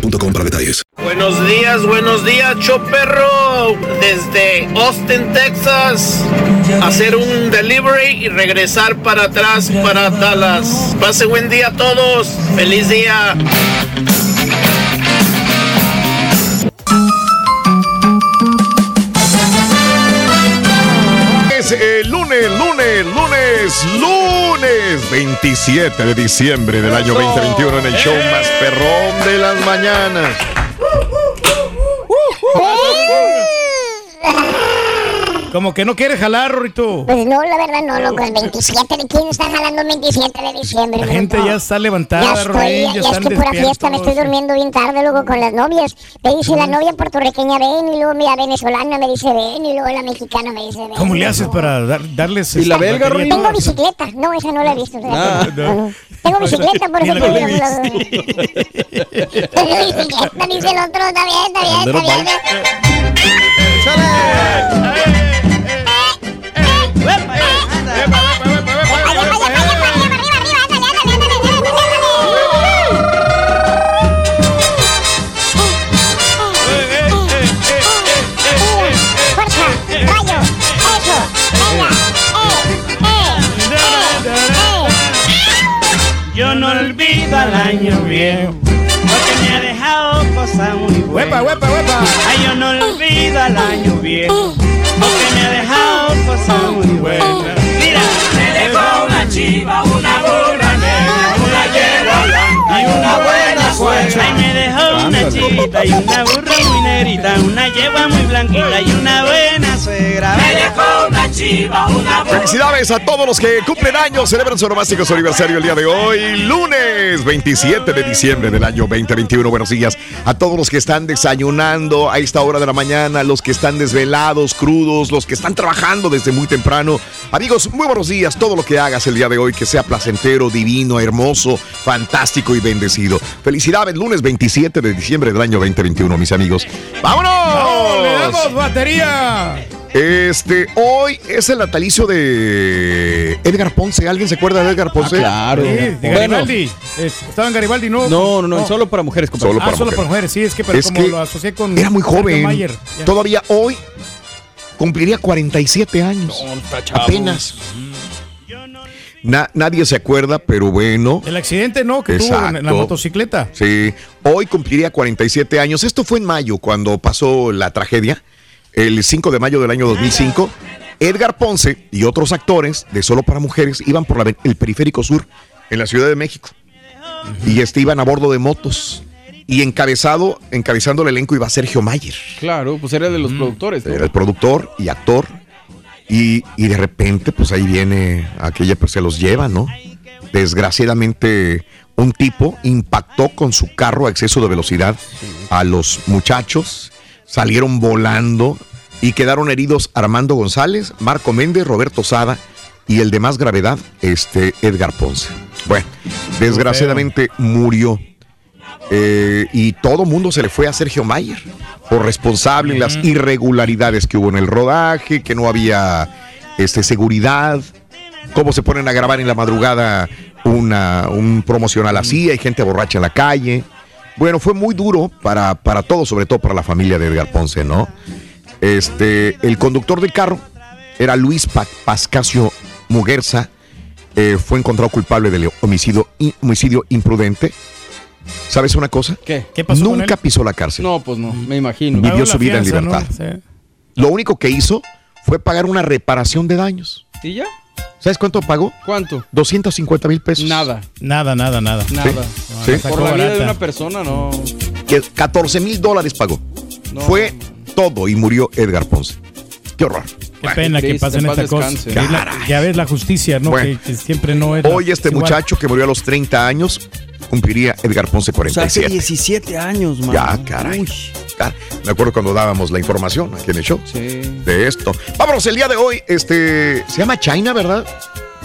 para detalles. Buenos días, buenos días, Choperro. Desde Austin, Texas. Hacer un delivery y regresar para atrás para Dallas. Pase buen día a todos. Feliz día. El lunes, lunes, lunes, lunes 27 de diciembre del año 2021 en el show más perrón de las mañanas. Como que no quiere jalar, Rorito. Pues no, la verdad no, loco. El 27 de quién está jalando el 27 de diciembre. La loco? gente ya está levantada, Ya estoy, Rorín, ya, ya están estoy pura fiesta, me estoy durmiendo bien tarde luego con las novias. Me dice la novia puertorriqueña ven y luego mira venezolana me dice ven y luego la mexicana me dice ven. ¿Cómo le haces para dar- darles... ¿Y la belga, batería? Tengo bicicleta, no, esa no la he visto. Ah, No, no. no. Tengo bicicleta, por eso la te que digo. Tengo bicicleta, dice el otro, está bien, está bien, está bien. Yo no olvido al año viejo, porque me ha dejado cosas muy buenas. ¡Huepa, huepa, huepa! Ay, yo no olvido el año viejo, muy. Mira, me dejó una chiva, una burra negra, una yegua blanca y una buena suegra. Y me dejó una chivita y una burra muy negrita, una yegua muy blanquita y una buena suegra. Me dejó Felicidades a todos los que cumplen años, celebran su nomástico su aniversario el día de hoy, lunes 27 de diciembre del año 2021. Buenos días a todos los que están desayunando a esta hora de la mañana, los que están desvelados, crudos, los que están trabajando desde muy temprano. Amigos, muy buenos días. Todo lo que hagas el día de hoy, que sea placentero, divino, hermoso, fantástico y bendecido. Felicidades, lunes 27 de diciembre del año 2021, mis amigos. ¡Vámonos! ¡Le damos batería! Este, hoy es el natalicio de Edgar Ponce. ¿Alguien se acuerda de Edgar Ponce? claro. Sí, de. Garibaldi. Es- Estaba en Garibaldi, ¿no? No, no, no, solo para mujeres, compadre. Solo ah, para solo mujeres. para mujeres, sí, es que pero Es como que lo asocié con. Era muy joven. Mayer. Todavía hoy cumpliría 47 años. Apenas. Na- nadie se acuerda, pero bueno. El accidente, ¿no? Que tuvo en, en la motocicleta. Sí, hoy cumpliría 47 años. Esto fue en mayo, cuando pasó la tragedia, el 5 de mayo del año 2005. Edgar Ponce y otros actores de Solo para Mujeres iban por la el periférico sur en la Ciudad de México. Y este iban a bordo de motos. Y encabezado, encabezando el elenco iba Sergio Mayer. Claro, pues era de los productores. ¿no? Era el productor y actor. Y, y de repente, pues ahí viene aquella, pues se los lleva, ¿no? Desgraciadamente, un tipo impactó con su carro a exceso de velocidad a los muchachos, salieron volando y quedaron heridos Armando González, Marco Méndez, Roberto Sada y el de más gravedad, este Edgar Ponce. Bueno, desgraciadamente murió. Eh, y todo mundo se le fue a Sergio Mayer por responsable en las irregularidades que hubo en el rodaje, que no había este, seguridad, cómo se ponen a grabar en la madrugada una, un promocional así, hay gente borracha en la calle. Bueno, fue muy duro para, para todos, sobre todo para la familia de Edgar Ponce, ¿no? Este, el conductor del carro era Luis Pa- Pascasio Muguerza, eh, fue encontrado culpable del homicidio, homicidio imprudente. ¿Sabes una cosa? ¿Qué? ¿Qué pasó con Nunca él? pisó la cárcel. No, pues no, me imagino. Vivió su vida en libertad. Sí. Lo único que hizo fue pagar una reparación de daños. ¿Y ya? ¿Sabes cuánto pagó? ¿Cuánto? 250 mil pesos. Nada, Nada, nada, nada. nada. Sí. Por la vida de una persona, no. Que 14 mil dólares pagó. No. Fue todo y murió Edgar Ponce. Qué horror. Qué pena que pasen estas cosas. ya ves la justicia, ¿no? Bueno. que, que siempre no es. la- Hoy este igual. muchacho que murió a los 30 años cumpliría Edgar Ponce O sea, hace 47. 17 años, man. Ya, caray. Car- Me acuerdo cuando dábamos la información aquí en el show Sí. de esto. Vámonos, el día de hoy, este, se llama China, ¿verdad?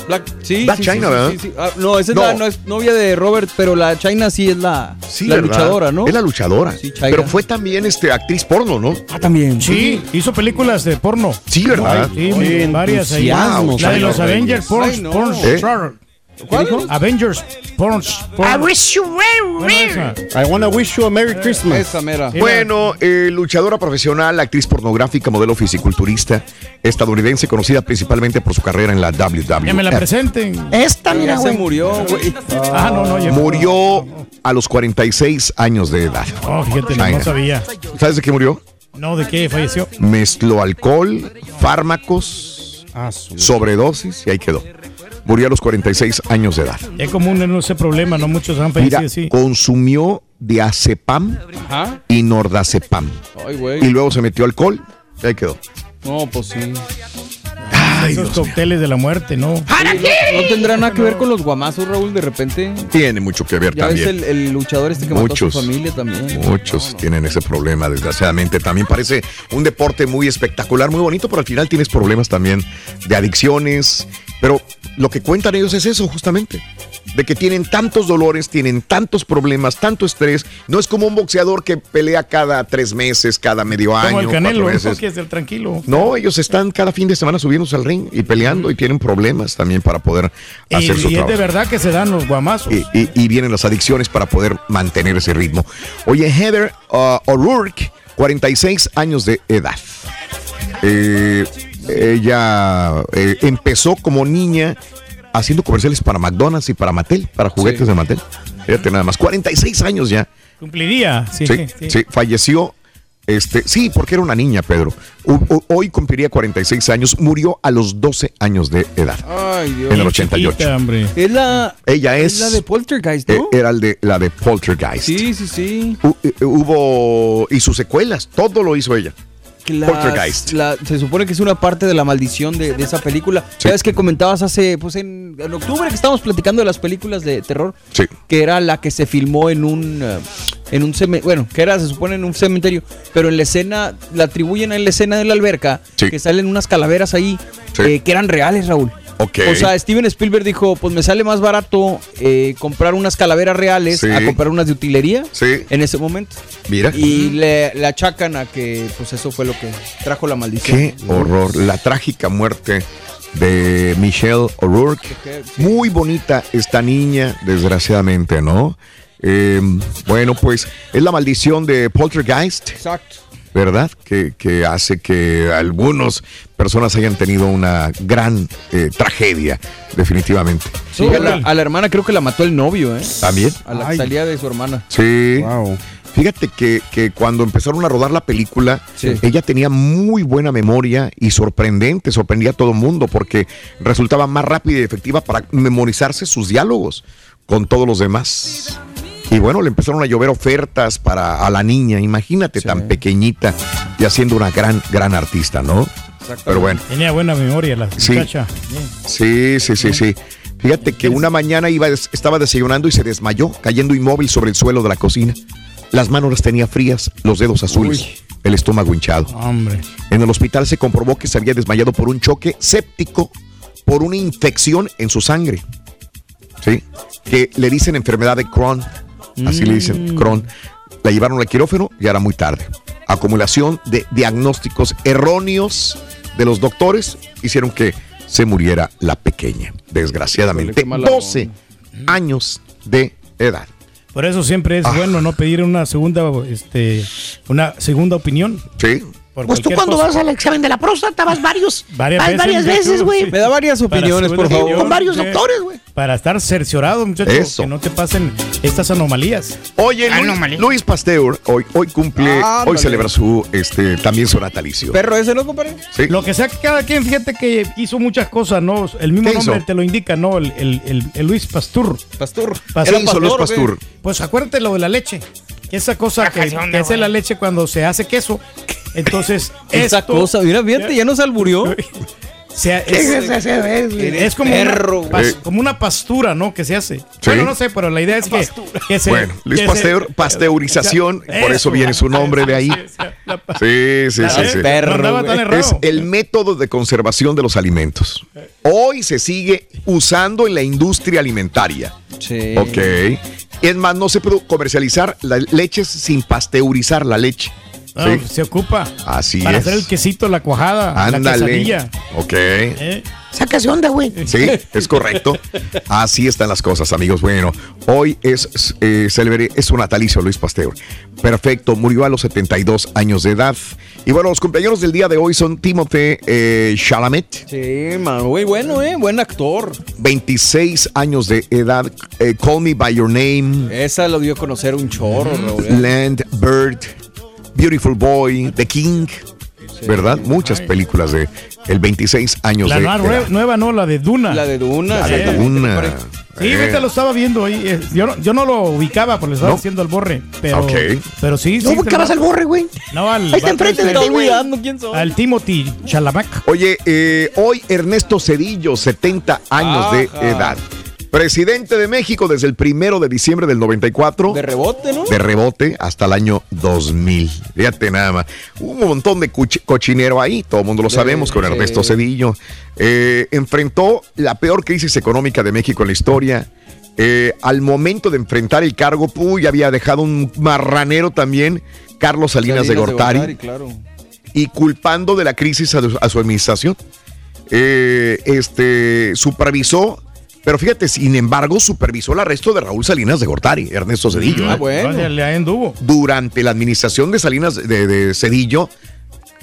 Black, sí, Black sí, China, ¿verdad? sí, sí. Ah, no, esa es No. la no es novia de Robert, pero la China sí es la, Sí, la luchadora, ¿no? Es la luchadora. Sí, China. Pero fue también este, actriz porno, ¿no? Ah, también. Sí, hizo películas de porno. Sí, ¿verdad? Sí, varias ahí. La de China los. Avengers porn, ¿Cuál? dijo? Avengers porn. porn. I wish you esa. I wanna wish you a Merry Christmas. Esa mera. Bueno, eh, luchadora profesional, actriz pornográfica, modelo fisiculturista, estadounidense, conocida principalmente por su carrera en la WWE. Que me la presenten. Esta, mira, Ya se güey. murió, güey. Ah, no, no. ya- Murió a los 46 años de edad. Oh, fíjate, no, sabía. ¿Sabes de qué murió? No, ¿de qué falleció? Mezcló alcohol, fármacos, Ah, sobredosis y ahí quedó. Murió a los 46 años de edad. Es común en ese problema, ¿no? Muchos han Mira, fallecido así. consumió diazepam Ajá. y nordazepam. Ay, Y güey. luego se metió alcohol y ahí quedó. No, pues sí. Ay, Esos Dios mío. cócteles de la muerte, ¿no? No tendrá nada que ver con los guamazos, Raúl, de repente. Tiene mucho que ver Ya ves también. el, el luchador este que mató a Muchos. su familia también. Muchos tienen ese problema, desgraciadamente. También parece un deporte muy espectacular, muy bonito, pero al final tienes problemas también de adicciones. Pero lo que cuentan ellos es eso, justamente. De que tienen tantos dolores, tienen tantos problemas, tanto estrés. No es como un boxeador que pelea cada tres meses, cada medio año. Como el Canelo, que es el tranquilo. No, ellos están cada fin de semana subiéndose al ring y peleando y tienen problemas también para poder Y, hacer su y es trabajo. de verdad que se dan los guamazos. Y, y- y vienen las adicciones para poder mantener ese ritmo. Oye, Heather uh, O'Rourke, 46 años de edad. Eh, ella eh, empezó como niña haciendo comerciales para McDonald's y para Mattel, para juguetes Sí. de Mattel. Fíjate nada más, 46 años ya. Cumpliría. Sí, Sí, sí. sí, falleció Este, sí, porque era una niña, Pedro. Hoy cumpliría 46 años, murió a los 12 años de edad. Ay, Dios. En el 88. Es la. Ella es. la de Poltergeist, eh, ¿no? era el de, la de Poltergeist. Sí, sí, sí. Eh, hubo. Y sus secuelas, todo lo hizo ella. Las- la- se supone que es una parte de la maldición de, de esa película. Sabes que comentabas hace, pues en, en octubre que estábamos platicando de las películas de terror, Sí. que era la que se filmó en un, eh, en un cementerio, bueno, que era, se supone, en un cementerio, pero en la escena, la atribuyen en la escena de la alberca, que salen unas calaveras ahí, eh, que eran reales, Raúl. Ok. O sea, Steven Spielberg dijo, pues me sale más barato eh, comprar unas calaveras reales Sí. a comprar unas de utilería Sí. en ese momento. Mira. Y le, le achacan a que pues eso fue lo que trajo la maldición. Qué horror. La trágica muerte de Michelle O'Rourke. Muy bonita esta niña, desgraciadamente, ¿no? Eh, bueno, pues es la maldición de Poltergeist. Exacto. ¿Verdad? Que, que hace que algunas personas hayan tenido una gran eh, tragedia, definitivamente. Sí, a, la, a la hermana creo que la mató el novio, ¿eh? ¿También? A la Ay. salida de su hermana. Sí. Fíjate que, que cuando empezaron a rodar la película, ella tenía muy buena memoria y sorprendente, sorprendía a todo el mundo porque resultaba más rápida y efectiva para memorizarse sus diálogos con todos los demás. Y bueno, le empezaron a llover ofertas para a la niña, imagínate, tan pequeñita y haciendo una gran, gran artista, ¿no? Pero bueno. Tenía buena memoria la Sí. muchacha. Sí, sí, sí, sí. Fíjate que una mañana iba, estaba desayunando y se desmayó, cayendo inmóvil sobre el suelo de la cocina. Las manos las tenía frías, los dedos azules, el estómago hinchado. Hombre. En el hospital se comprobó que se había desmayado por un choque séptico, por una infección en su sangre. ¿Sí? Que le dicen enfermedad de Crohn. Así le dicen, Crohn. La llevaron al quirófano y era muy tarde. Acumulación de diagnósticos erróneos de los doctores hicieron que se muriera la pequeña, desgraciadamente. 12 años de edad. Por eso siempre es Ah. bueno no pedir una segunda, este, una segunda opinión. Sí. Por Pues tú cuando cosa. vas al examen de la próstata vas varios, Varias vas veces, varias veces, güey. sí. Me da varias opiniones, por favor. Con varios doctores, güey. Para estar cerciorado, muchachos, Eso. que no te pasen estas anomalías. Oye, Luis, Luis Pasteur hoy, hoy cumple, hoy celebra su, este, también su natalicio. Perro ese, ¿no, compadre? Sí. Lo que sea que cada quien, fíjate que hizo muchas cosas, ¿no? El mismo ¿Qué nombre hizo? te lo indica, ¿no? El, el- el- el Luis Pastur. Pastur. ¿Qué hizo Luis Pastur? Pues acuérdate lo de la leche. Esa cosa que, que hace la leche cuando se hace queso. Entonces, Esa esto- cosa, mira, fíjate, ya nos alburió. sea, ¿Qué es ese, güey? es como, perro, una, pas- como una pastura, ¿no? Que se hace. Bueno, no sé, pero la idea es que, que se. Bueno, Luis que Pasteur, se- pasteurización, por eso Eso. viene su nombre de ahí. Sí, sí, sí. sí. errado. Es el método de conservación de los alimentos. Hoy se sigue usando en la industria alimentaria. Sí. Ok. Es más, no se puede comercializar las leches sin pasteurizar la leche. Ah, Sí. Se ocupa. Así Para es. hacer el quesito, la cuajada, la Ándale. quesadilla. Ok. ¿eh? Sácase onda, güey. Sí, es correcto. Así están las cosas, amigos. Bueno, hoy es, eh, celebre- es su natalicio Luis Pasteur. Perfecto, murió a los 72 años de edad. Y bueno, los compañeros del día de hoy son Timothée eh, Chalamet, Sí, man, muy bueno, ¿eh? Buen actor. 26 años de edad. eh, Call Me By Your Name, Esa lo dio a conocer un chorro, Raúl. ¿eh? Land, Bird, Beautiful Boy, The King. ¿Verdad? Muchas películas de el 26 años La de nueva, edad. nueva, no, la de Duna. La de Duna. La sí. de Duna. Sí, Eh. ahorita lo estaba viendo ahí. eh, Yo no, yo no lo ubicaba porque le estaba ¿No? haciendo al borre. Pero, Ok. pero sí. No sí, ubicabas te al borre, güey. No, al. Ahí está enfrente de ti, güey. quién soy. Al Timothy Chalamet. Oye, eh, hoy Ernesto Cedillo, 70 años de edad. Presidente de México desde el primero de diciembre del 94. De rebote, ¿no? de rebote hasta el año 2000. Fíjate nada más. Un montón de cochinero ahí, todo el mundo lo De- sabemos, con Ernesto. Cedillo. Eh, enfrentó la peor crisis económica de México en la historia. Eh, al momento de enfrentar el cargo, puy, había dejado un marranero también, Carlos Salinas, de Gortari, claro. y culpando de la crisis a, a su administración. Eh, este supervisó, pero fíjate, sin embargo, supervisó el arresto de Raúl Salinas de Gortari, Ernesto Cedillo. Ah, ¿eh? bueno. Durante la administración de Salinas de, de Cedillo,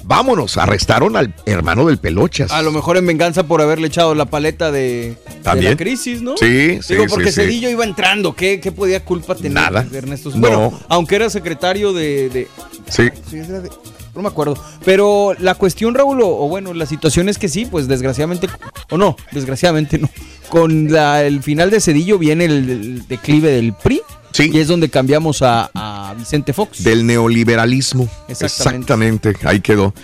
vámonos, arrestaron al hermano del Pelochas. A lo mejor en venganza por haberle echado la paleta de, la crisis, ¿no? Sí, sí, Digo, sí, porque sí. Cedillo iba entrando. ¿Qué, qué podía culpa tener Nada. de Ernesto? No. Bueno, aunque era secretario de- de, Sí. Sí, era de- no me acuerdo. Pero la cuestión, Raúl, o, o bueno, la situación es que sí, pues desgraciadamente, o no, desgraciadamente no. Con la- el final de Cedillo viene el, el declive del PRI. Sí. Y es donde cambiamos a, a Vicente Fox. Del neoliberalismo. Exactamente. Exactamente. Ahí quedó.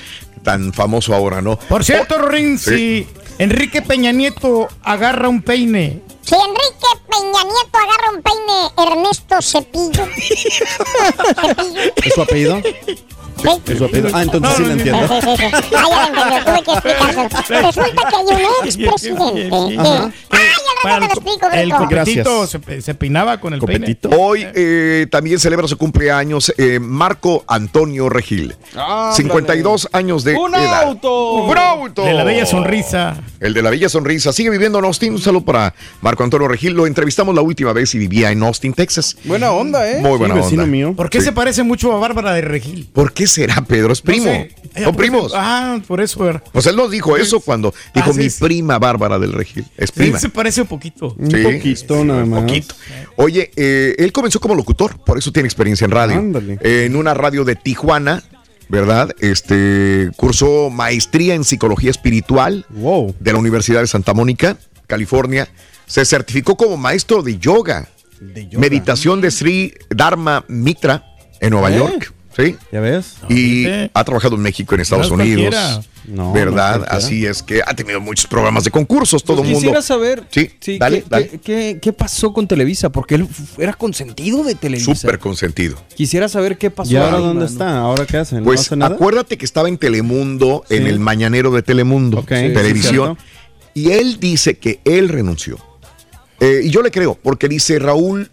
Tan famoso ahora, ¿no? Por cierto, Rin, sí. si Enrique Peña Nieto agarra un peine, Si Enrique Peña Nieto agarra un peine, Ernesto Cepillo. Cepillo. ¿Es su apellido? ¿Es su apellido? Ah, entonces sí lo entiendo. Sí, sí, sí. Ah, ya lo entendió, tuve que explicárselo. Resulta que hay un expresidente que... Ajá. ¡Ay, al rato te lo explico, el Rico! copetito se, se peinaba con el peine. Hoy eh, también celebra su cumpleaños eh, Marco Antonio Regil. Ah, 52 años de ¡Un edad. auto! ¡Un auto! De la bella sonrisa. El de la bella sonrisa. Sigue viviendo en Austin. Un saludo para Marco Antonio Regil. Lo entrevistamos la última vez y vivía en Austin, Texas. Buena onda, ¿eh? Muy buena onda. ¿Por qué Sí. se parece mucho a Bárbara de Regil? ¿Por qué será, Pedro? Es primo. No sé. Ella Son primos. Ah, por eso era. Pues él nos dijo eso cuando dijo Ah, sí, mi sí. prima Bárbara del Regil. Es Sí, prima. se parece un poquito. Sí, poquito nada más. poquito. Oye, eh, él comenzó como locutor, por eso tiene experiencia en radio. Ándale. Eh, en una radio de Tijuana, ¿verdad? Este cursó maestría en psicología espiritual de la Universidad de Santa Mónica, California. Se certificó como maestro de yoga, meditación de Sri Dharma Mitra en Nueva ¿Eh? York. ¿Sí? ¿Ya ves? Y ha trabajado en México, en Estados No Unidos. No, no ¿Verdad? Así es que ha tenido muchos programas de concursos, todo el mundo. Quisiera saber Sí, sí, dale, ¿qué, dale. qué- qué- qué pasó con Televisa? Porque él era consentido de Televisa. Súper consentido. Quisiera saber qué pasó. ¿Y ahora ahí, dónde mano. está? ¿Ahora qué hacen? ¿No Pues hace nada? acuérdate que estaba en Telemundo, en el mañanero de Telemundo, sí, televisión, y él dice que él renunció. Eh, y yo le creo, porque dice Raúl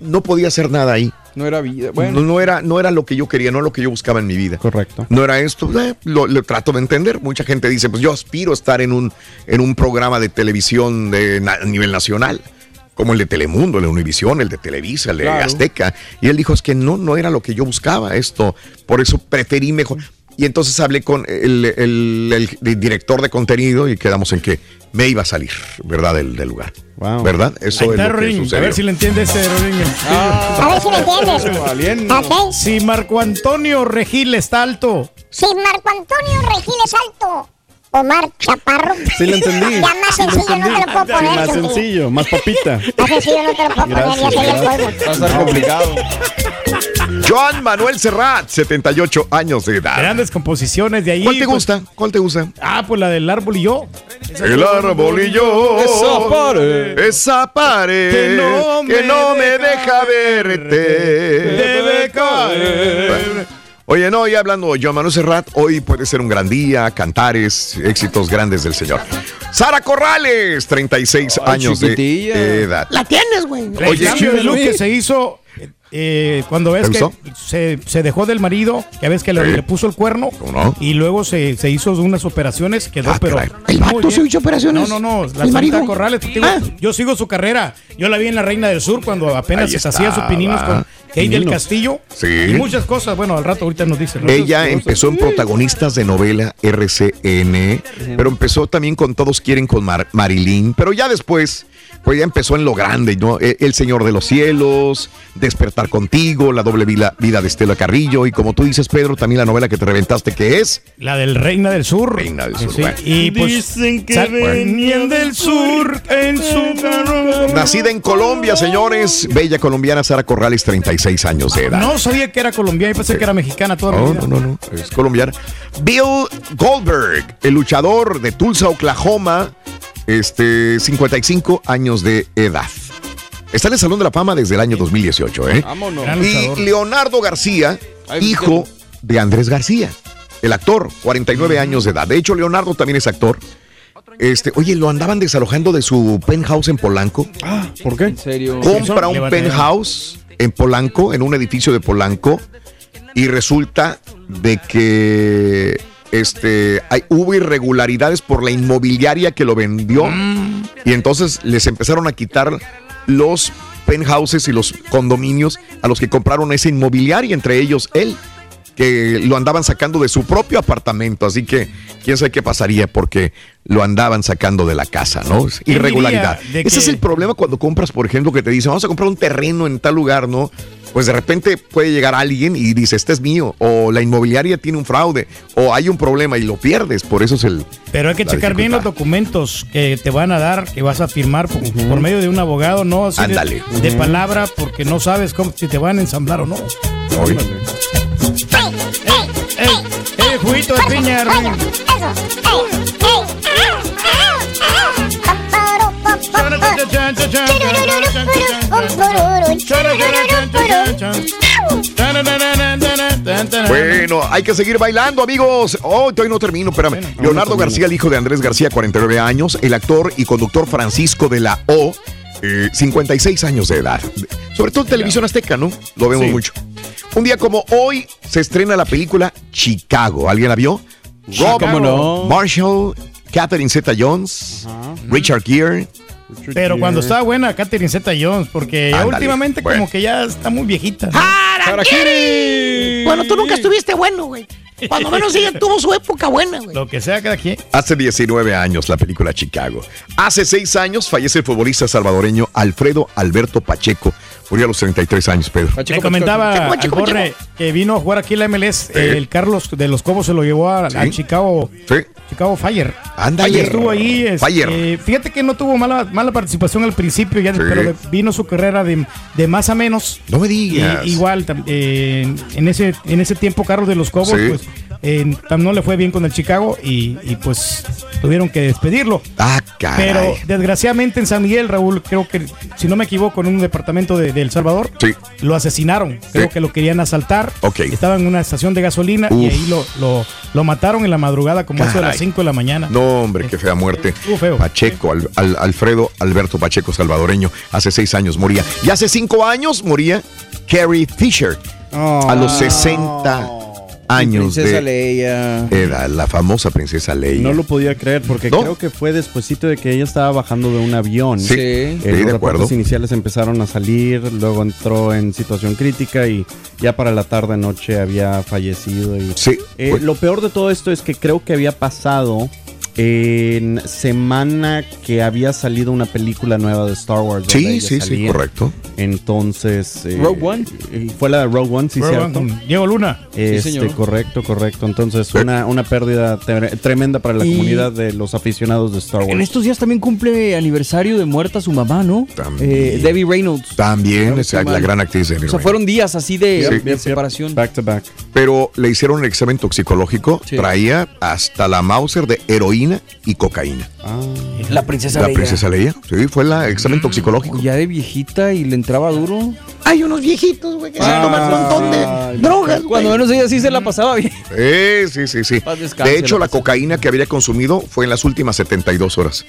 no podía hacer nada ahí. No era vida. Bueno, No, no era, no era lo que yo quería, no lo que yo buscaba en mi vida. Correcto. No era esto, eh, lo, lo trato de entender. Mucha gente dice, pues yo aspiro a estar en un, en un programa de televisión de na- a nivel nacional, como el de Telemundo, el de Univisión, el de Televisa, el de Claro. Azteca. Y él dijo, es que no, no era lo que yo buscaba esto, por eso preferí mejor. Y entonces hablé con el, el- el director de contenido y quedamos en que me iba a salir, ¿verdad? Del, del lugar. ¿Verdad? Eso es lo que. A ver si le entiendes ese, Rorín. A ver si me entiendes. Si Marco Antonio Regil está alto, Si Marco Antonio Regil es alto, Omar Chaparro. Sí lo entendí. Ya más sencillo no te lo puedo poner. Más sencillo, más papita. Más sencillo no te lo puedo poner, ya Gracias, sería el gracias. juego. Va a estar complicado. Joan Manuel Serrat, 78 años de edad. grandes composiciones de ahí. ¿Cuál te pues- gusta? ¿Cuál te gusta? Ah, pues la del árbol y yo. El árbol y yo. Esa pared. Esa pared. Que no me me deja deja verte. Debe caer. Oye, no, y hablando de Joan Manuel Serrat, hoy puede ser un gran día, cantares, éxitos grandes del Señor. Sara Corrales, 36 Ay, años chiquitilla. de edad. La tienes, güey. El Oye, cambio de look sí. que se hizo eh, cuando ves ¿Te que se, se dejó del marido, ya ves que le, Sí. le puso el cuerno y luego se, se hizo unas operaciones, quedó Ah, pero caray. ¿El vato se hizo operaciones? No, no, no, la. Santa Corrales, digo, Ah. yo sigo su carrera. Yo la vi en La Reina del Sur cuando apenas se hacía sus pininos con Kate del. Castillo Sí. y muchas cosas. Bueno, al rato ahorita nos dice. ¿no? Ella empezó en protagonistas de novela RCN, pero empezó también con Todos quieren con Mar- Marilyn, pero ya después, pues ya empezó en lo grande, ¿no? E- El Señor de los Cielos, Despertar contigo, La doble vida, vida de Estela Carrillo y como tú dices, Pedro, también la novela que te reventaste que es La del Reina del Sur. Reina del Sur, Sí, bueno. Y pues Dicen que venían del sur en su carro. Nacida en Colombia, señores, bella colombiana Sara Corrales, 36 años de edad. No sabía que era colombiana y pensé que era mexicana toda mi No, vida. no, no, no, es colombiana. Bill Goldberg, el luchador de Tulsa, Oklahoma, este, 55 años de edad. Está en el Salón de la Fama desde el año 2018, ¿eh? Vámonos. Y Leonardo García, hijo de Andrés García, el actor, 49 años de edad. De hecho, Leonardo también es actor. Este, oye, lo andaban desalojando de su penthouse en Polanco. Ah, ¿por qué? En serio. Compra un penthouse en Polanco, en un edificio de Polanco, y resulta de que este, hay, hubo irregularidades por la inmobiliaria que lo vendió, y entonces les empezaron a quitar los penthouses y los condominios a los que compraron esa inmobiliaria, entre ellos él. Que lo andaban sacando de su propio apartamento, así que quién sabe qué pasaría porque lo andaban sacando de la casa, ¿no? Es ¿Quién Irregularidad. Ese es el problema cuando compras, por ejemplo, que te dicen, vamos a comprar un terreno en tal lugar, ¿no? Pues de repente puede llegar alguien y dice, este es mío, o la inmobiliaria tiene un fraude, o hay un problema y lo pierdes, por eso es el... Pero hay que checar bien los documentos que te van a dar, que vas a firmar por, por medio de un abogado, no así de- Ándale. de, palabra, porque no sabes cómo, si te van a ensamblar o no. Oye. Bueno, hay que seguir bailando, amigos. Oh, todavía no termino, espérame. Leonardo García, el hijo de Andrés García, 49 años, el actor y conductor Francisco de la O, eh, 56 años de edad. Sobre todo en televisión azteca, ¿no? Lo vemos Sí. mucho. Un día como hoy se estrena la película Chicago. ¿Alguien la vio? Rob ¿Cómo no? Marshall, Catherine Zeta Jones, Richard Gere. Pero cuando estaba buena Catherine Zeta Jones, porque Ándale, últimamente bueno. como que ya está muy viejita. ¡Harakiri! Bueno, tú nunca estuviste bueno, güey. Cuando menos ella tuvo su época buena, güey. Lo que sea cada quien. Hace 19 años la película Chicago. Hace 6 años fallece el futbolista salvadoreño Alfredo Alberto Pacheco. Murió a los 33 años, Pedro. Me comentaba al Borre que vino a jugar aquí la MLS. El Carlos de los Cobos se lo llevó a, a Sí. Chicago. Chicago Fire. Ándale. Fire estuvo ahí. este, Fire. fíjate que no tuvo mala, mala participación al principio, ya, Sí. pero vino su carrera de, de más a menos. No me digas. Y- igual, eh, en, ese, en ese tiempo, Carlos de los Cobos, Sí. pues eh, no le fue bien con el Chicago y, y, pues tuvieron que despedirlo. Ah, caray. Pero desgraciadamente en San Miguel, Raúl, creo que, si no me equivoco, en un departamento de, de El Salvador, Sí. lo asesinaron. Creo Sí. que lo querían asaltar. Ok. Estaba en una estación de gasolina y ahí lo, lo, lo mataron en la madrugada, como eso de las Caray. 5 de la mañana. No, hombre, qué fea muerte. Estuvo feo. Pacheco, Al- Al- Alfredo Alberto Pacheco, salvadoreño, hace 6 años moría. Y hace 5 años moría Carrie Fisher. a los 60 años Princesa de Leia. edad, la famosa princesa Leia. No lo podía creer porque ¿No? creo que fue despuesito de que ella estaba bajando de un avión. Sí, Eh, sí, los de reportes acuerdo. iniciales empezaron a salir, luego entró en situación crítica y ya para la tarde noche había fallecido. Y, Sí, Eh, lo peor de todo esto es que creo que había pasado en semana que había salido una película nueva de Star Wars. Sí, sí, sí, salía. correcto. Entonces. eh, Rogue One. eh, Fue la de Rogue One, sí, Rogue cierto. One Diego Luna. Este, señor. correcto, correcto. Entonces, una, una pérdida tre- tremenda para la Y- comunidad de los aficionados de Star En Wars. estos días también cumple aniversario de muerta su mamá, ¿no? También. Eh, Debbie Reynolds. También es la gran actriz de O sea, fueron días así de, de separación. Back to back. Pero le hicieron un examen toxicológico. Sí. Traía hasta la Mauser de heroína y cocaína. La princesa La Leia. princesa Leia. Sí, fue el examen toxicológico. Ya de viejita y le entraba duro. Hay unos viejitos, güey, que se toman un montón de drogas, güey. Cuando menos ella sí se la pasaba bien. Sí, sí, sí, sí. De hecho, la la cocaína que había consumido fue en las últimas 72 horas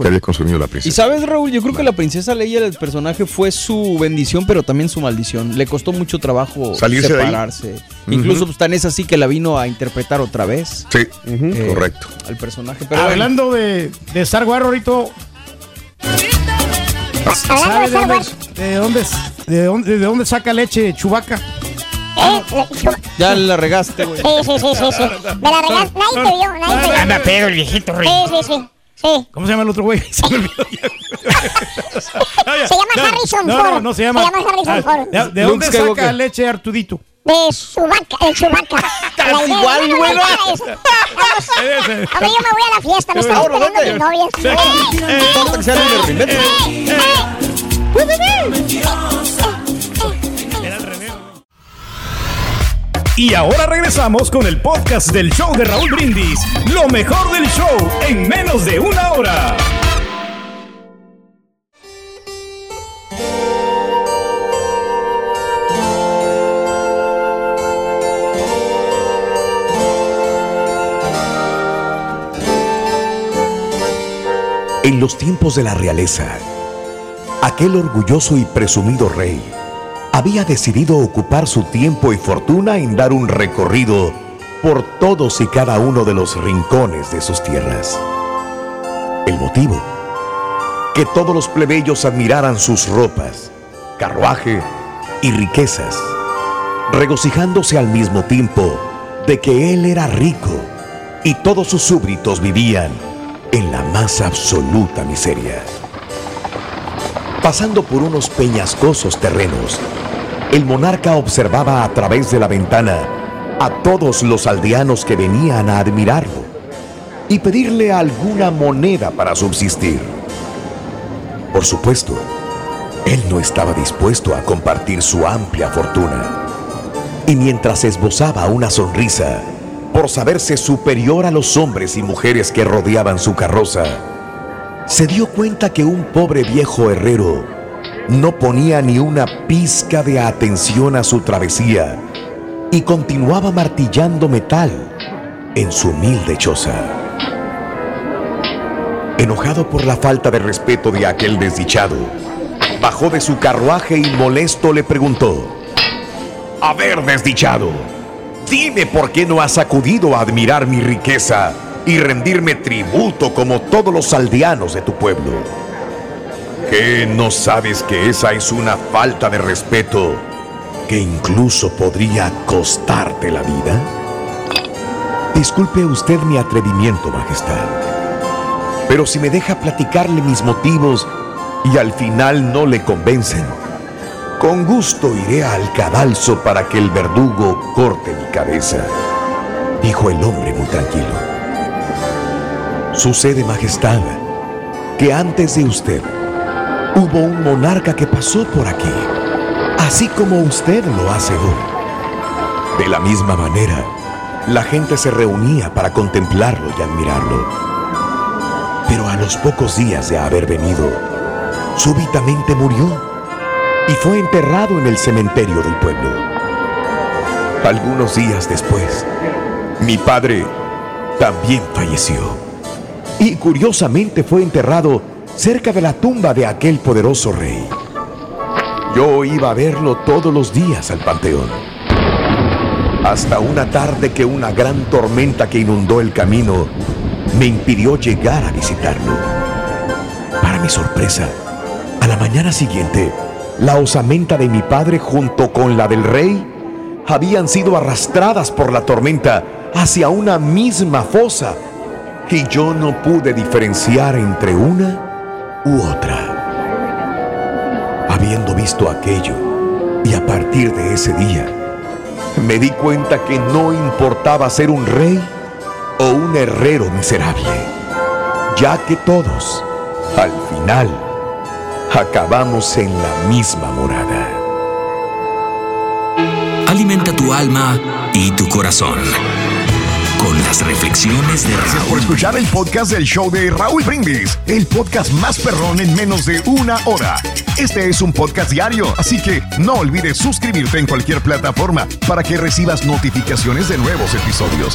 que había consumido la Y princesa. sabes, Raúl, yo creo que la princesa Leia, el personaje, fue su bendición, pero también su maldición. Le costó mucho trabajo Salirse de ahí. separarse. Incluso pues, tan es así que la vino a interpretar otra vez. Sí, Eh, correcto. Al personaje. Pero bueno. Hablando de, de Star Wars, ahorita. ¿Sabe de dónde, de dónde, de dónde, de dónde saca leche Chubaca? Eh, Ya la regaste, güey. Sí, sí, sí, sí, sí. Me la regaste. Nadie te vio, nadie te vio. Anda, pero el viejito Sí, rey. sí, sí. Sí. ¿Cómo se llama el otro güey? Se me olvidó ya. Se llama Harrison no, Ford. No, no se llama. Se llama Harrison Ah, Ford. ¿De, dónde saca leche Artudito? De Chewbacca, de Chewbacca. Casi La- igual, güey. Vamos. A ver, yo me voy a la fiesta, me están esperando mis novias. Sí. No importa que sea el de reinvento. Y ahora regresamos con el podcast del show de Raúl Brindis. Lo mejor del show en menos de una hora. En los tiempos de la realeza, aquel orgulloso y presumido rey había decidido ocupar su tiempo y fortuna en dar un recorrido por todos y cada uno de los rincones de sus tierras. El motivo, que todos los plebeyos admiraran sus ropas, carruaje y riquezas, regocijándose al mismo tiempo de que él era rico y todos sus súbditos vivían en la más absoluta miseria. Pasando por unos peñascosos terrenos, el monarca observaba a través de la ventana a todos los aldeanos que venían a admirarlo y pedirle alguna moneda para subsistir. Por supuesto, él no estaba dispuesto a compartir su amplia fortuna. Y mientras esbozaba una sonrisa, por saberse superior a los hombres y mujeres que rodeaban su carroza, se dio cuenta que un pobre viejo herrero no ponía ni una pizca de atención a su travesía y continuaba martillando metal en su humilde choza. Enojado por la falta de respeto de aquel desdichado, bajó de su carruaje y molesto le preguntó, A ver, desdichado, dime por qué no has acudido a admirar mi riqueza y rendirme tributo como todos los aldeanos de tu pueblo. ¿Qué no sabes que esa es una falta de respeto que incluso podría costarte la vida? Disculpe usted mi atrevimiento, Majestad. Pero si me deja platicarle mis motivos y al final no le convencen, con gusto iré al cadalso para que el verdugo corte mi cabeza, dijo el hombre muy tranquilo. Sucede, Majestad, que antes de usted hubo un monarca que pasó por aquí, así como usted lo hace hoy. De la misma manera, la gente se reunía para contemplarlo y admirarlo. Pero a los pocos días de haber venido, súbitamente murió y fue enterrado en el cementerio del pueblo. Algunos días después, mi padre también falleció. Y curiosamente fue enterrado cerca de la tumba de aquel poderoso rey. Yo iba a verlo todos los días al panteón. Hasta una tarde que una gran tormenta que inundó el camino me impidió llegar a visitarlo. Para mi sorpresa, a la mañana siguiente, la osamenta de mi padre junto con la del rey habían sido arrastradas por la tormenta hacia una misma fosa y yo no pude diferenciar entre una u otra. Habiendo visto aquello y a partir de ese día, me di cuenta que no importaba ser un rey o un herrero miserable, ya que todos, al final, acabamos en la misma morada. Alimenta tu alma y tu corazón con las reflexiones de Gracias por Raúl. escuchar el podcast del show de Raúl Brindis, el podcast más perrón en menos de una hora. Este es un podcast diario, así que no olvides suscribirte en cualquier plataforma para que recibas notificaciones de nuevos episodios.